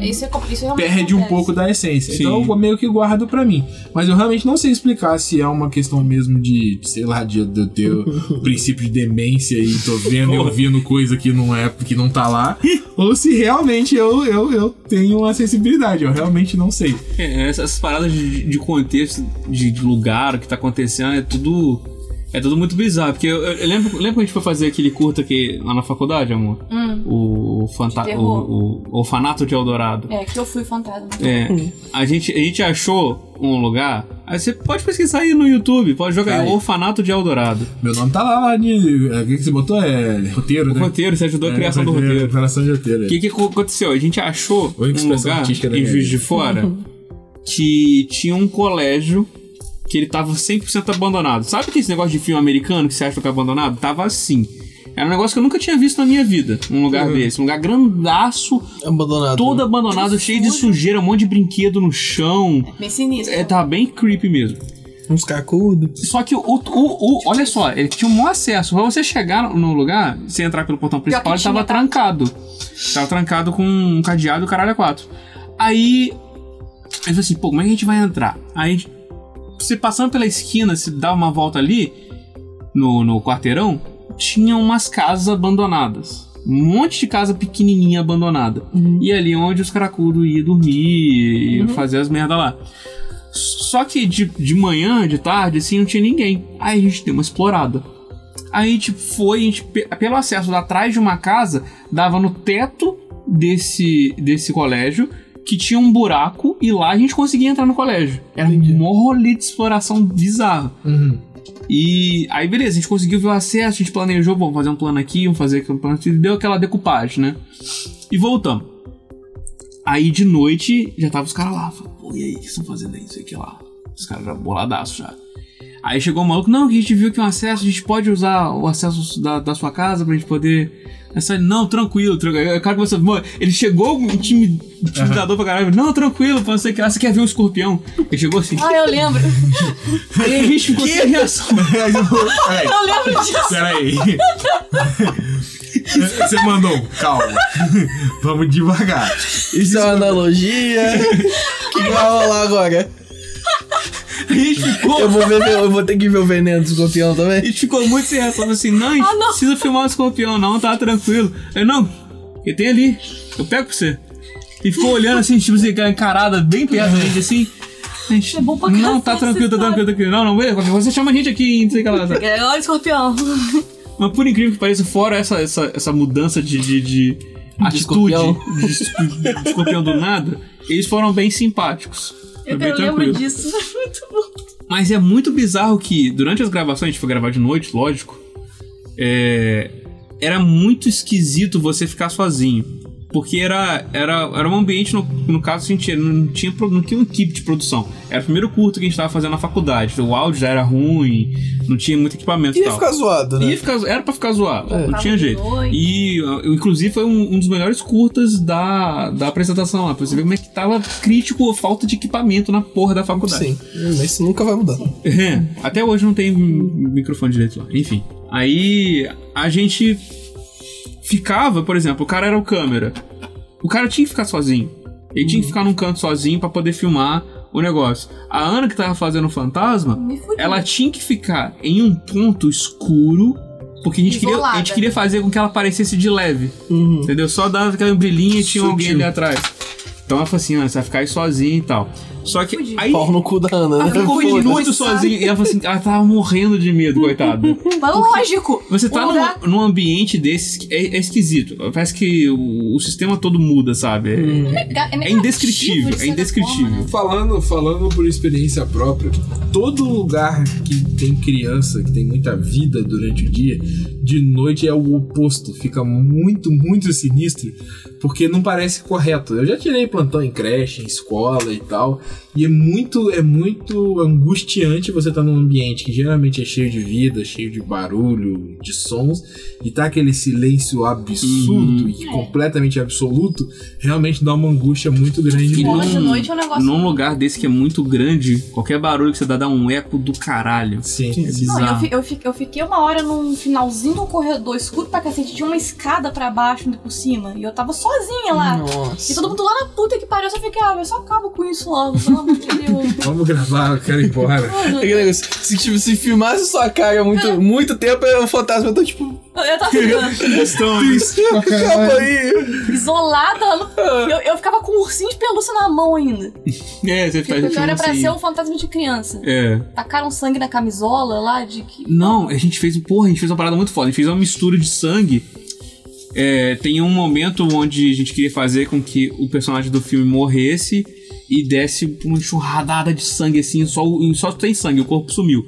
Isso, é, isso realmente perde um pouco da essência. Sim. Então eu meio que guardo pra mim. Mas eu realmente não sei explicar se é uma questão mesmo de, sei lá, de, de eu ter o princípio de demência e tô vendo e ouvindo coisa que não é, que não tá lá, ou se realmente eu, eu, eu tenho uma sensibilidade. Eu realmente não sei. É, essas paradas de, de contexto, de, de lugar, o que tá acontecendo, é tudo. É tudo muito bizarro. Porque eu, eu lembro, lembra que a gente foi fazer aquele curto aqui lá na faculdade, amor? Hum, O, fanta o, o, o Orfanato de Eldorado. é, que eu fui fantasma. É, a gente, a gente achou um lugar. Aí você pode pesquisar aí no YouTube, pode jogar aí. Orfanato de Eldorado. Meu nome tá lá, lá de. é, O que, que você botou? É roteiro, O né? roteiro, você ajudou a criação do roteiro. Criação de roteiro. O que, que aconteceu? A gente achou um lugar em Juiz de. Fora que tinha um colégio que ele tava 100% abandonado. Sabe aquele negócio de filme americano que você acha que é abandonado? Tava assim. Era um negócio que eu nunca tinha visto na minha vida. Um lugar Uhum. desse. Um lugar grandaço, Abandonado. todo abandonado, cheio de sujeira, um monte de brinquedo no chão. Bem sinistro. É, tava bem creepy mesmo. Uns cacudos. Só que o, o, o- ololha só, ele tinha um bom acesso. Pra você chegar no lugar, você entrar pelo portão principal, que ele tava tá? trancado. Tava trancado com um cadeado e o caralho a quatro. Aí. Falou assim, pô, como é que a gente vai entrar? Aí, você passando pela esquina, se dá uma volta ali, no, no quarteirão, tinha umas casas abandonadas. Um monte de casa pequenininha abandonada. E ali onde os caracudos iam dormir e fazer as merda lá. Só que de, de manhã, de tarde, assim, não tinha ninguém. Aí a gente deu uma explorada. Aí a gente foi, a gente, pe- pelo acesso atrás de uma casa, dava no teto desse, desse colégio, que tinha um buraco, e lá a gente conseguia entrar no colégio. Era um rolê de exploração bizarro. Uhum. E aí, beleza, a gente conseguiu ver o acesso, a gente planejou, vamos fazer um plano aqui, vamos fazer aquele plano aqui, deu aquela decupagem, né? E voltamos. Aí de noite já tava os caras lá, falando, pô, e aí, o que estão fazendo aí? Isso aqui lá. Os caras já boladaço já. Aí chegou o maluco, não, que a gente viu que um acesso, a gente pode usar o acesso da, da sua casa pra gente poder. Essa, não, tranquilo, tranquilo. O cara começou, mano, ele chegou intimi- intimidador pra caralho, não, tranquilo, pra você que lá, você quer ver o escorpião? Ele chegou assim. Ah, eu lembro. Aí a gente ficou sem reação. Eu lembro disso. peraí. Você mandou, calma. Vamos devagar. Isso é uma analogia. O que vai rolar agora? A gente ficou. Eu vou, ver, eu vou ter que ver o veneno do escorpião A também? gente ficou muito sem reação, falou assim, não, a gente Ah, não. precisa filmar o escorpião, não, tá tranquilo. Eu, não, porque tem ali, eu pego pra você. E ficou olhando assim, tipo assim, a encarada bem perto da gente, assim. A gente, É bom pra não, tá tranquilo, tá tranquilo, tá tranquilo. Não, não, beleza, você chama a gente aqui, não sei o que lá. É, Olha o escorpião. Mas por incrível que pareça, fora essa, essa, essa mudança de, de, de atitude escorpião. de, de escorpião do nada, eles foram bem simpáticos. Eu, lembro disso. Muito bom. Mas é muito bizarro que durante as gravações, a gente foi gravar de noite, lógico. é, era muito esquisito você ficar sozinho. Porque era, era, era um ambiente, no, no caso, a gente não tinha, não tinha uma equipe de produção. Era o primeiro curto que a gente tava fazendo na faculdade. O áudio já era ruim, não tinha muito equipamento e Ia tal. ficar zoado, né? Ia ficar- era pra ficar zoado, É. não tinha jeito. E, inclusive, foi um, um dos melhores curtas da, da apresentação lá. Pra você ver como é que tava crítico a falta de equipamento na porra da faculdade. Sim, mas isso nunca vai mudar. É, até hoje não tem microfone direito lá. Enfim. Aí a gente ficava, por exemplo, o cara era o câmera. O cara tinha que ficar sozinho. Ele tinha que ficar num canto sozinho pra poder filmar o negócio. A Ana que tava fazendo o fantasma, ela tinha que ficar em um ponto escuro. Porque a gente, queria, a gente queria fazer com que ela parecesse de leve. Uhum. Entendeu? Só dava aquela brilhinha e tinha Sutil. alguém ali atrás. Então ela falou assim: ah, você vai ficar aí sozinha e tal. Só que. Aí Pau no cu da Ana, né? ela ficou muito sozinha. E ela falou assim: ela tava morrendo de medo, coitada. Mas lógico. Você tá lugar- num, num ambiente desses que é, é esquisito. Parece que o, o sistema todo muda, sabe? É, É, é indescritível, de é certa indescritível. forma, né? Falando, falando por experiência própria, todo lugar que tem criança, que tem muita vida durante o dia, de noite é o oposto. Fica muito, muito sinistro, porque não parece correto. Eu já tirei plantão em creche, em escola e tal, e é muito, é muito angustiante você estar num ambiente que geralmente é cheio de vida, cheio de barulho, de sons, e tá aquele silêncio absurdo Uhum. e completamente absoluto, realmente dá uma angústia muito grande. E. Porra, de noite é um negócio. Num lugar desse que é muito grande, qualquer barulho que você dá dá um eco do caralho. Sim. É Não, eu, eu, fi- eu fiquei uma hora num finalzinho do corredor escuro pra cacete, tinha uma escada pra baixo e por cima, e eu tava sozinha lá. E Nossa. todo mundo lá na puta que pariu, eu só fiquei, ah, eu só acabo com isso logo, pelo amor de Deus. Vamos gravar, eu quero ir embora. Aquele negócio, se, tipo, se filmasse sua cara muito, muito tempo, o fantasma eu tô tipo. Eu tava ficando Calma aí. isolada lá no... eu, eu ficava com um ursinho de pelúcia na mão ainda. É, você Porque tipo era pra ser um fantasma de criança. É. Tacaram sangue na camisola lá, de que... Não, a gente fez. Porra, a gente fez uma parada muito foda. A gente fez uma mistura de sangue. É, tem um momento onde a gente queria fazer com que o personagem do filme morresse e desse uma enxurradada de sangue assim, só, só tem sangue, o corpo sumiu.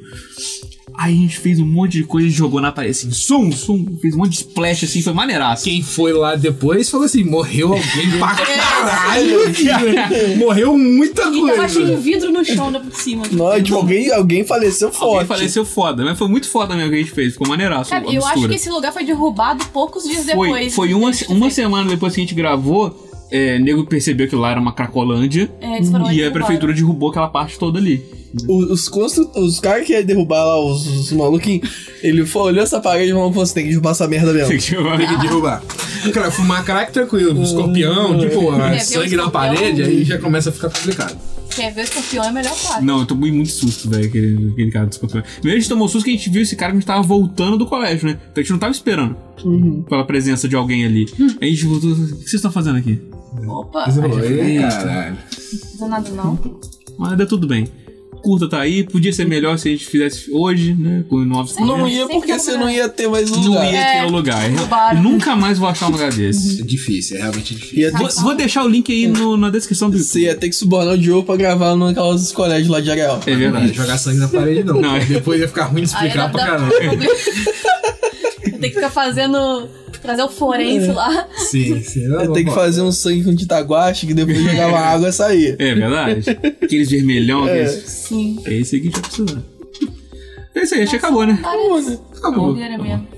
Aí a gente fez um monte de coisa e jogou na parede assim, sum, sum, fez um monte de splash assim, foi maneiraço. Quem foi lá depois falou assim: morreu alguém pra caralho. cara. morreu muita E tava cheio de coisa. vidro no chão, né, por cima. Não, tipo, alguém, alguém faleceu Alguém forte. faleceu foda, mas foi muito foda mesmo que a gente fez, ficou maneiraço. Cara, eu acho que esse lugar foi derrubado poucos dias Foi, depois. foi de uma, uma semana depois que a gente gravou, é, nego percebeu que lá era uma cracolândia É, e a prefeitura derrubou aquela parte toda ali. Os, os, constru- os caras que iam derrubar lá, os, os maluquinhos, ele foi, olhou essa parede e falou: você tem que derrubar essa merda mesmo. Tem que chamar- Tem que derrubar. Cara, fumar crack tranquilo. Escorpião, tipo, o sangue na parede, aí já começa a ficar complicado. Quer ver o escorpião é a melhor parte. Não, eu tomei muito susto, velho, aquele, aquele cara do escorpião. Primeiro a gente tomou susto que a gente viu esse cara que a gente tava voltando do colégio, né? Então a gente não tava esperando Uhum. pela presença de alguém ali. Aí a gente voltou. O que vocês estão fazendo aqui? Opa, não aí, caralho. precisa nada não. Mas dá tudo bem. Curta tá aí, podia ser melhor se a gente fizesse hoje, né? Com novos Não ia porque você não ia ter mais um Não lugar. ia É, ter o lugar. Eu roubaram. nunca mais vou achar um lugar desse. É difícil, é realmente difícil. Ter, Vou, vou deixar o link aí no- na descrição do você ia ter que subornar o Diogo pra gravar naquelas colégios lá de Areal. É Não verdade. jogar sangue na parede, não. Não, é- Depois ia ficar ruim de explicar pra caramba. Tem que ficar fazendo. Trazer o forense lá. Sim, sim. Ia ter que fazer um sangue com tinta guache que depois jogava água e saía. É verdade. Aqueles vermelhão, aqueles. Sim. É esse aqui que a gente vai precisar. É isso aí, acho que acabou, né? Acabou. Bobeira mesmo.